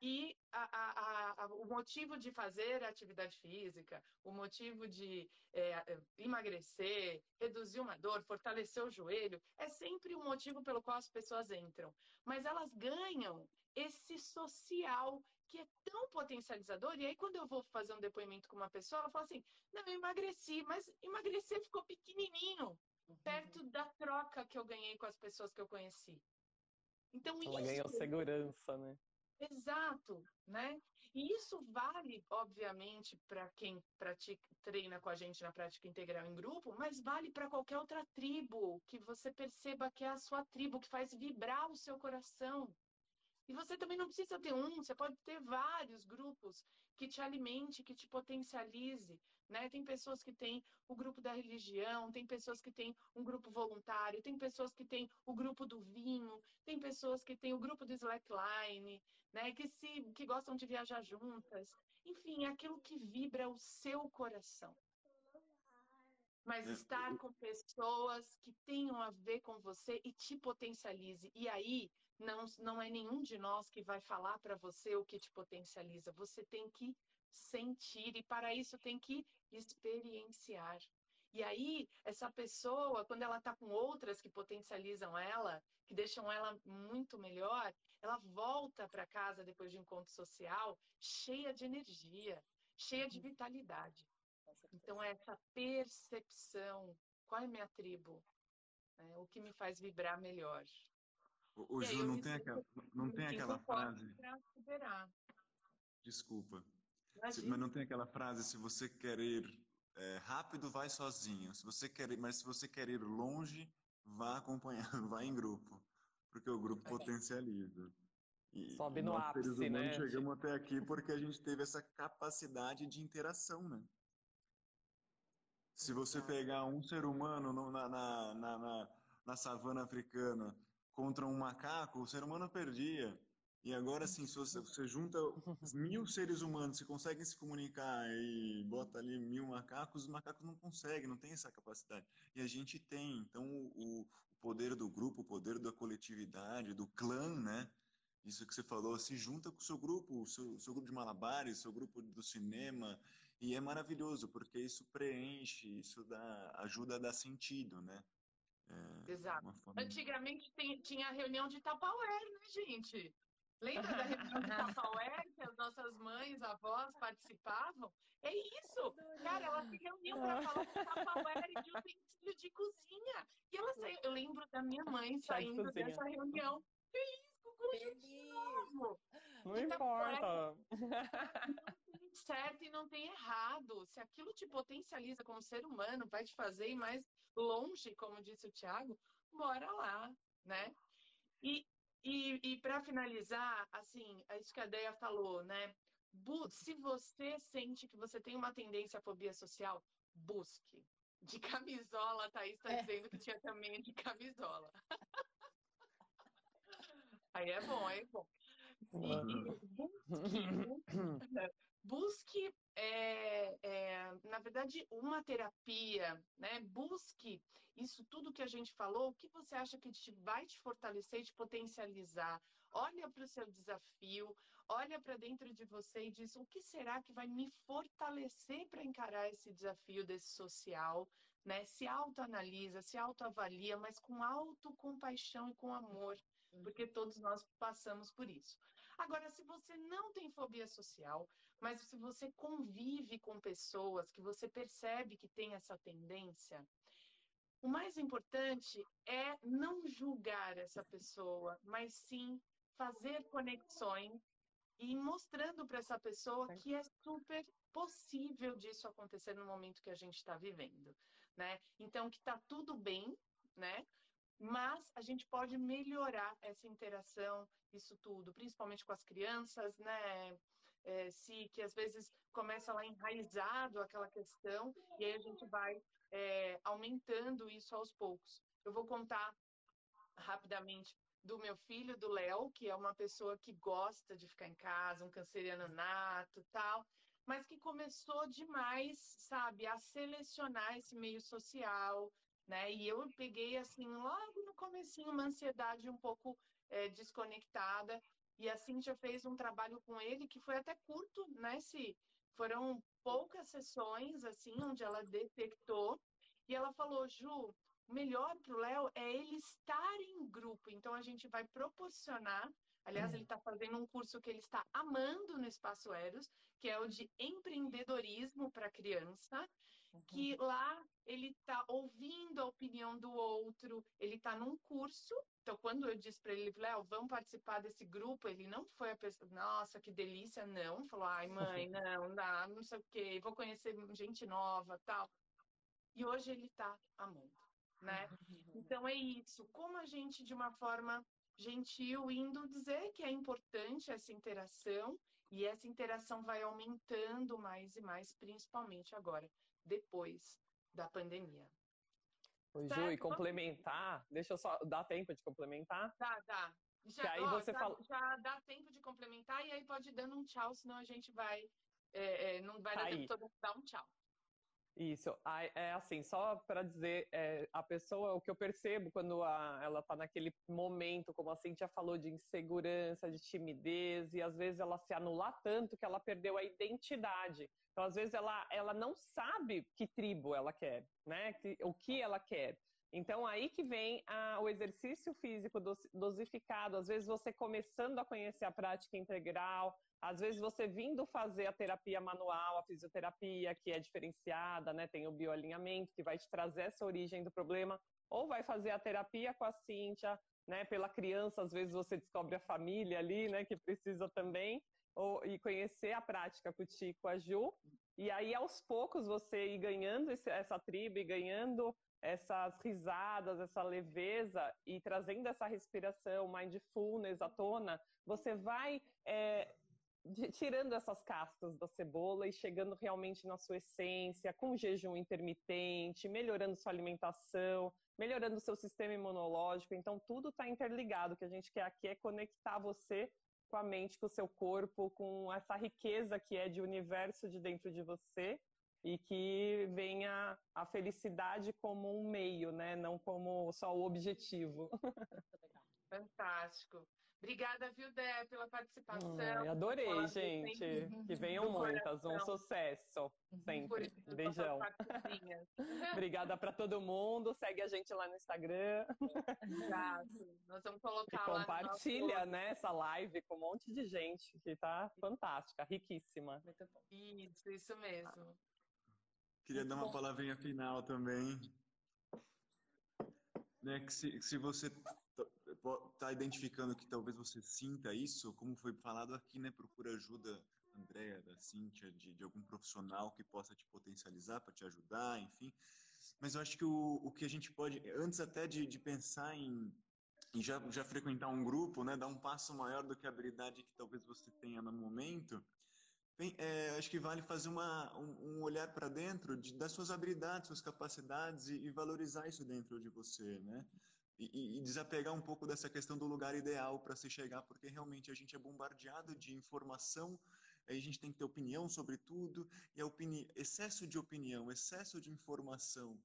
E a, a, a, o motivo de fazer atividade física, o motivo de é, é, emagrecer, reduzir uma dor, fortalecer o joelho, é sempre o motivo pelo qual as pessoas entram. Mas elas ganham esse social que é tão potencializador. E aí, quando eu vou fazer um depoimento com uma pessoa, ela fala assim: Não, eu emagreci, mas emagrecer ficou pequenininho, uhum. perto da troca que eu ganhei com as pessoas que eu conheci. Então, ela isso... ganhou segurança, né? Exato, né? E isso vale, obviamente, para quem pratica, treina com a gente na prática integral em grupo, mas vale para qualquer outra tribo que você perceba que é a sua tribo, que faz vibrar o seu coração. E você também não precisa ter um, você pode ter vários grupos que te alimente, que te potencialize. Né? Tem pessoas que têm o grupo da religião, tem pessoas que têm um grupo voluntário, tem pessoas que têm o grupo do vinho, tem pessoas que têm o grupo do slackline, né? que, se, que gostam de viajar juntas. Enfim, é aquilo que vibra o seu coração. Mas é, estar com pessoas que tenham a ver com você e te potencialize. E aí, não, não é nenhum de nós que vai falar para você o que te potencializa. Você tem que sentir e para isso tem que experienciar. E aí, essa pessoa, quando ela está com outras que potencializam ela, que deixam ela muito melhor, ela volta para casa depois de encontro social cheia de energia, cheia de uhum. vitalidade. Então, é essa percepção: qual é minha tribo? É, o que me faz vibrar melhor? O, o Ju, não tem, aquela, não tem aquela frase. Desculpa. Se, mas não tem aquela frase, se você quer ir é, rápido, vai sozinho. Se você quer ir, mas se você quer ir longe, vá acompanhando, vá em grupo. Porque o grupo potencializa. E, Sobe no nós, ápice, seres né? chegamos até aqui porque a gente teve essa capacidade de interação, né? Se você pegar um ser humano no, na, na, na, na, savana africana contra um macaco, o ser humano perdia. E agora, sim, se você, você junta mil seres humanos que conseguem se comunicar e bota ali mil macacos, os macacos não conseguem, não tem essa capacidade. E a gente tem. Então, o, o poder do grupo, o poder da coletividade, do clã, né? Isso que você falou, se junta com o seu grupo, o seu, seu grupo de malabares, seu grupo do cinema, e é maravilhoso, porque isso preenche, isso dá, ajuda a dar sentido, né? É Exato. Forma... Antigamente tem, tinha reunião de Tupperware, né, gente? Lembra da reunião de Tupperware que as nossas mães, avós participavam? É isso! Cara, elas se reuniam para falar de Tupperware e de utensílio de cozinha. E eu lembro da minha mãe saindo dessa reunião. Que isso, conjuntivo! Não então, importa. Tem certo e não tem errado. Se aquilo te potencializa como ser humano, vai te fazer ir mais longe, como disse o Tiago, bora lá, né? E, e, e para finalizar, assim, é isso que a Deia falou, né? Se você sente que você tem uma tendência à fobia social, busque. De camisola, a Thaís está é. dizendo que tinha também de camisola. aí é bom, aí é bom. E, busque, busque é, é, na verdade, uma terapia, né? Busque isso tudo que a gente falou, o que você acha que te, vai te fortalecer, te potencializar. Olha para o seu desafio, olha para dentro de você e diz: o que será que vai me fortalecer para encarar esse desafio desse social? Né? Se autoanalisa, se autoavalia, mas com autocompaixão e com amor, porque todos nós passamos por isso. Agora, se você não tem fobia social, mas se você convive com pessoas que você percebe que tem essa tendência, o mais importante é não julgar essa pessoa, mas sim fazer conexões e mostrando para essa pessoa que é super possível disso acontecer no momento que a gente está vivendo, né? Então que está tudo bem, né? mas a gente pode melhorar essa interação, isso tudo, principalmente com as crianças, né? É, que às vezes começa lá enraizado aquela questão e aí a gente vai é, aumentando isso aos poucos. Eu vou contar rapidamente do meu filho, do Léo, que é uma pessoa que gosta de ficar em casa, um canceriano nato, tal, mas que começou demais, sabe, a selecionar esse meio social, né? E eu peguei assim logo no comecinho uma ansiedade um pouco é, desconectada e a Cíntia fez um trabalho com ele que foi até curto, né? Se foram poucas sessões assim onde ela detectou e ela falou, Ju, melhor para o Léo é ele estar em grupo. Então a gente vai proporcionar. Aliás, ele está fazendo um curso que ele está amando no Espaço Eros, que é o de empreendedorismo para criança que uhum. lá ele está ouvindo a opinião do outro, ele está num curso. Então, quando eu disse para ele, Léo, vamos participar desse grupo, ele não foi a pessoa, nossa, que delícia, não. Falou, ai, mãe, não, dá, não sei o quê, vou conhecer gente nova, tal. E hoje ele está amando, né? Então, é isso. Como a gente, de uma forma gentil, indo dizer que é importante essa interação, e essa interação vai aumentando mais e mais, principalmente agora depois da pandemia. Ô, Ju, e complementar, deixa eu só dar tempo de complementar? Dá, dá. Já, aí ó, você já, fala... já dá tempo de complementar e aí pode ir dando um tchau, senão a gente vai. É, é, não vai dar tempo todo dar um tchau. Isso, é assim, só para dizer, é, a pessoa, o que eu percebo quando a, ela está naquele momento, como a Cintia falou, de insegurança, de timidez, e às vezes ela se anular tanto que ela perdeu a identidade. Então, às vezes, ela, ela não sabe que tribo ela quer, né? o que ela quer. Então, aí que vem a, o exercício físico dosificado. Às vezes, você começando a conhecer a prática integral, às vezes você vindo fazer a terapia manual, a fisioterapia, que é diferenciada, né? Tem o bioalinhamento, que vai te trazer essa origem do problema, ou vai fazer a terapia com a Cíntia, né? Pela criança, às vezes você descobre a família ali, né? Que precisa também. ou, e conhecer a prática com a Ju. E aí, aos poucos, você ir ganhando esse, essa tribo e ganhando essas risadas, essa leveza e trazendo essa respiração, mindfulness à tona, você vai é, tirando essas cascas da cebola e chegando realmente na sua essência, com jejum intermitente, melhorando sua alimentação, melhorando seu sistema imunológico. Então, tudo está interligado. O que a gente quer aqui é conectar você com a mente, com o seu corpo, com essa riqueza que é de universo de dentro de você e que venha a felicidade como um meio, né? Não como só o objetivo. Fantástico. Obrigada, viu, Dé, pela participação. Ai, adorei, gente. Que venham muitas. Um sucesso. Sempre. Beijão. Obrigada para todo mundo. Segue a gente lá no Instagram. Exato. Nós vamos colocar e lá. Compartilha, nosso... né, essa live com um monte de gente que tá fantástica, riquíssima. Muito bom. Isso, isso mesmo. Queria Muito dar uma bom. palavrinha final também. Né, que se, se você está identificando que talvez você sinta isso, como foi falado aqui, né? Procura ajuda, Andréa, da Cíntia, de, de algum profissional que possa te potencializar, para te ajudar, enfim. Mas eu acho que o, o que a gente pode, antes até de, de pensar em, em já, já frequentar um grupo, né? Dar um passo maior do que a habilidade que talvez você tenha no momento, Bem, é, acho que vale fazer uma, um, um olhar para dentro de, das suas habilidades, suas capacidades e, e, valorizar isso dentro de você, né? E, e, desapegar um pouco dessa questão do lugar ideal para se chegar, porque realmente a gente é bombardeado de informação, a gente tem que ter opinião sobre tudo, e opini excesso de opinião, excesso de informação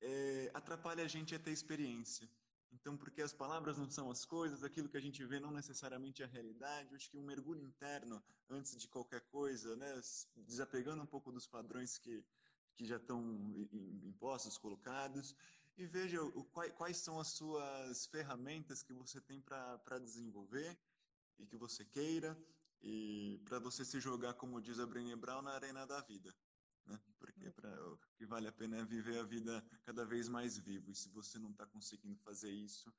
é, atrapalha a gente a ter experiência. Então, porque as palavras não são as coisas, aquilo que a gente vê não necessariamente é a realidade, acho que um mergulho interno, antes de qualquer coisa, né, desapegando um pouco dos padrões que, que já estão impostos, colocados, e veja o, quais, quais são as suas ferramentas que você tem para desenvolver e que você queira e para você se jogar, como diz a Brené Brown, na arena da vida. Né? Porque pra, o que vale a pena é viver a vida cada vez mais vivo. E se você não está conseguindo fazer isso,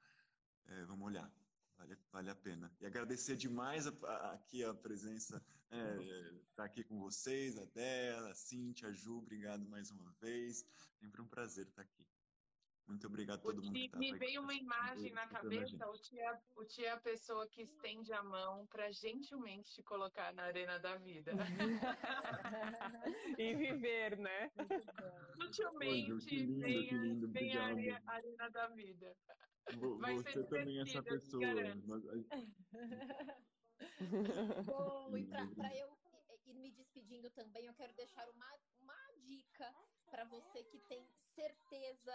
é, vamos olhar. Vale, vale a pena. E agradecer demais a, a, aqui a presença, é, tá aqui com vocês, a Dela, a Cintia, a Ju, obrigado mais uma vez. Sempre um prazer estar aqui. Muito obrigado a todo mundo. Ti, me veio uma imagem na cabeça, o tia, o tia é a pessoa que estende a mão para gentilmente te colocar na arena da vida. e viver, né? Sutilmente vem, vem a arena da vida. Vou, Vai você também é essa pessoa. Mas... Bom, e para eu ir me despedindo também, eu quero deixar uma, uma dica para você que tem certeza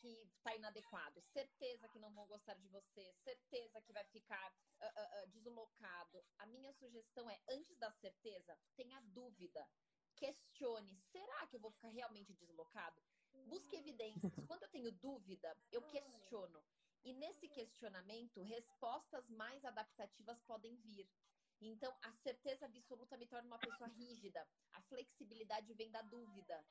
que está inadequado, certeza que não vão gostar de você, certeza que vai ficar uh, uh, deslocado. A minha sugestão é, antes da certeza, tenha dúvida. Questione, será que eu vou ficar realmente deslocado? Busque evidências. Quando eu tenho dúvida, eu questiono. E nesse questionamento, respostas mais adaptativas podem vir. Então, a certeza absoluta me torna uma pessoa rígida. A flexibilidade vem da dúvida.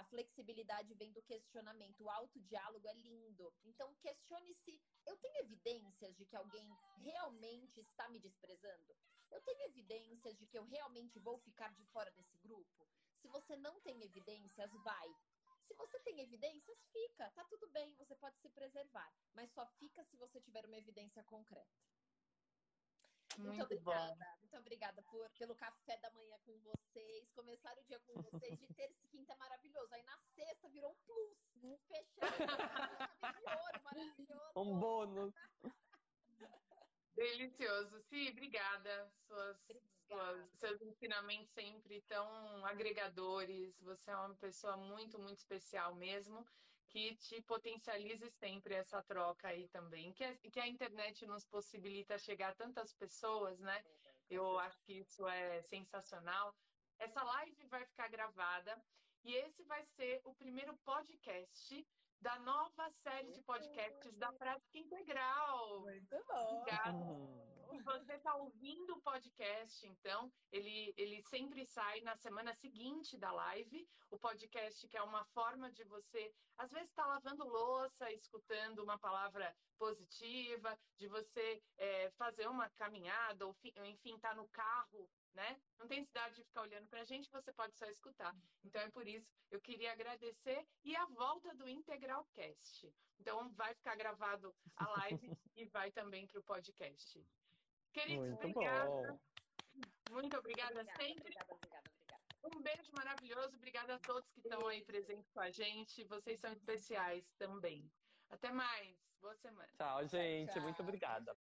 A flexibilidade vem do questionamento. O autodiálogo é lindo. Então, questione se eu tenho evidências de que alguém realmente está me desprezando. Eu tenho evidências de que eu realmente vou ficar de fora desse grupo. Se você não tem evidências, vai. Se você tem evidências, fica. Tá tudo bem, você pode se preservar. Mas só fica se você tiver uma evidência concreta. Muito, muito obrigada. Bom. Muito obrigada por, pelo café da manhã com vocês. Começar o dia com vocês de terça e quinta é maravilhoso. Aí na sexta virou um plus. Fechado. de ouro, maravilhoso. Um bônus. Delicioso. Sim, obrigada. Suas, suas, seus ensinamentos sempre tão agregadores. Você é uma pessoa muito, muito especial mesmo que te potencialize sempre essa troca aí também, que, que a internet nos possibilita chegar a tantas pessoas, né? Eu acho que isso é sensacional. Essa live vai ficar gravada e esse vai ser o primeiro podcast da nova série de podcasts da Prática Integral. Muito bom. Obrigada. Se você está ouvindo o podcast, então, ele, ele sempre sai na semana seguinte da live. O podcast, que é uma forma de você, às vezes, estar tá lavando louça, escutando uma palavra positiva, de você é, fazer uma caminhada, ou enfim, estar tá no carro né? Não tem necessidade de ficar olhando para a gente, você pode só escutar. Então é por isso eu queria agradecer e a volta do Integral Cast. Então vai ficar gravado a live e vai também para o podcast. Queridos, Muito obrigada. Bom. Muito obrigada, obrigada sempre. Obrigada, obrigada, obrigada. Um beijo maravilhoso. Obrigada a todos que estão aí presentes com a gente. Vocês são especiais também. Até mais. Boa semana. Tchau, gente. Tchau. Muito obrigada.